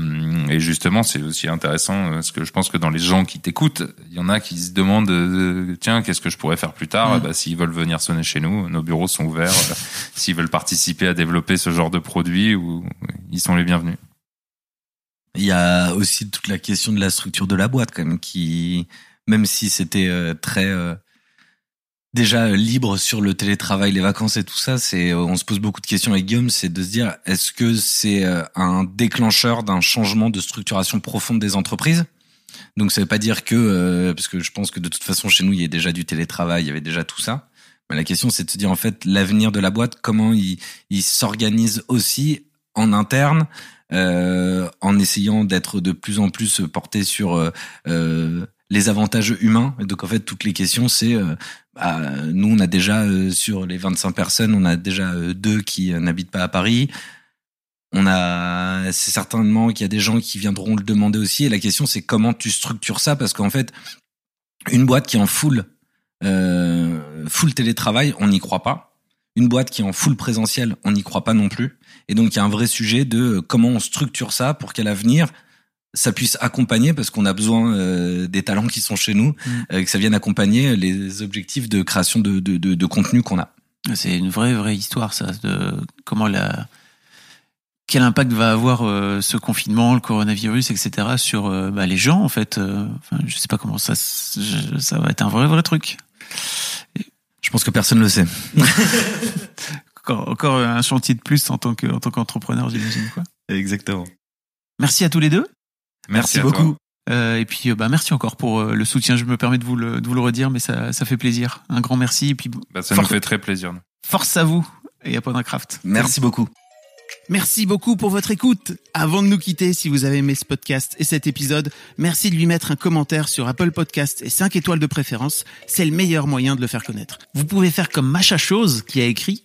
et justement, c'est aussi intéressant euh, parce que je pense que dans les gens qui t'écoutent, il y en a qui se demandent euh, tiens, qu'est-ce que je pourrais faire plus tard Mm. bah, S'ils veulent venir sonner chez nous, nos bureaux sont ouverts. (laughs) Euh, S'ils veulent participer à développer ce genre de produit, ils sont les bienvenus. Il y a aussi toute la question de la structure de la boîte, quand même, qui, même si c'était euh, très euh, déjà libre sur le télétravail, les vacances et tout ça, c'est, euh, on se pose beaucoup de questions avec Guillaume, c'est de se dire, est-ce que c'est euh, un déclencheur d'un changement de structuration profonde des entreprises? Donc, ça veut pas dire que, euh, parce que je pense que de toute façon chez nous, il y a déjà du télétravail, il y avait déjà tout ça. Mais la question, c'est de se dire en fait l'avenir de la boîte, comment il, il s'organise aussi en interne euh, en essayant d'être de plus en plus porté sur euh, euh, les avantages humains. Et donc en fait, toutes les questions, c'est euh, bah, nous, on a déjà euh, sur les 25 personnes, on a déjà euh, deux qui n'habitent pas à Paris. On a, c'est certainement qu'il y a des gens qui viendront le demander aussi. Et la question, c'est comment tu structures ça, parce qu'en fait, une boîte qui est en full, full télétravail, on n'y croit pas. Une boîte qui est en full présentiel, on n'y croit pas non plus. Et donc, il y a un vrai sujet de comment on structure ça pour qu'à l'avenir, ça puisse accompagner, parce qu'on a besoin euh, des talents qui sont chez nous, Mm. euh, que ça vienne accompagner les objectifs de création de, de, de, de contenu qu'on a. C'est une vraie, vraie histoire, ça, de comment la. Quel impact va avoir euh, ce confinement, le coronavirus, etc. sur euh, bah, les gens, en fait. euh, Enfin, je sais pas comment ça. je- ça va être un vrai, vrai truc. Je pense que personne ne le sait. (laughs) Encore, encore un chantier de plus en tant que, en tant qu'entrepreneur, j'imagine quoi. Exactement. Merci à tous les deux. Merci, à toi. beaucoup. Euh, et puis, euh, bah, merci encore pour euh, le soutien. Je me permets de vous le, de vous le redire, mais ça, ça fait plaisir. Un grand merci. Et puis, Bah, ça Force- nous fait très plaisir. force à vous et à Pandacraft. Merci beaucoup. Merci beaucoup pour votre écoute. Avant de nous quitter, si vous avez aimé ce podcast et cet épisode, merci de lui mettre un commentaire sur Apple Podcast et 5 étoiles de préférence. C'est le meilleur moyen de le faire connaître. Vous pouvez faire comme Macha Chose qui a écrit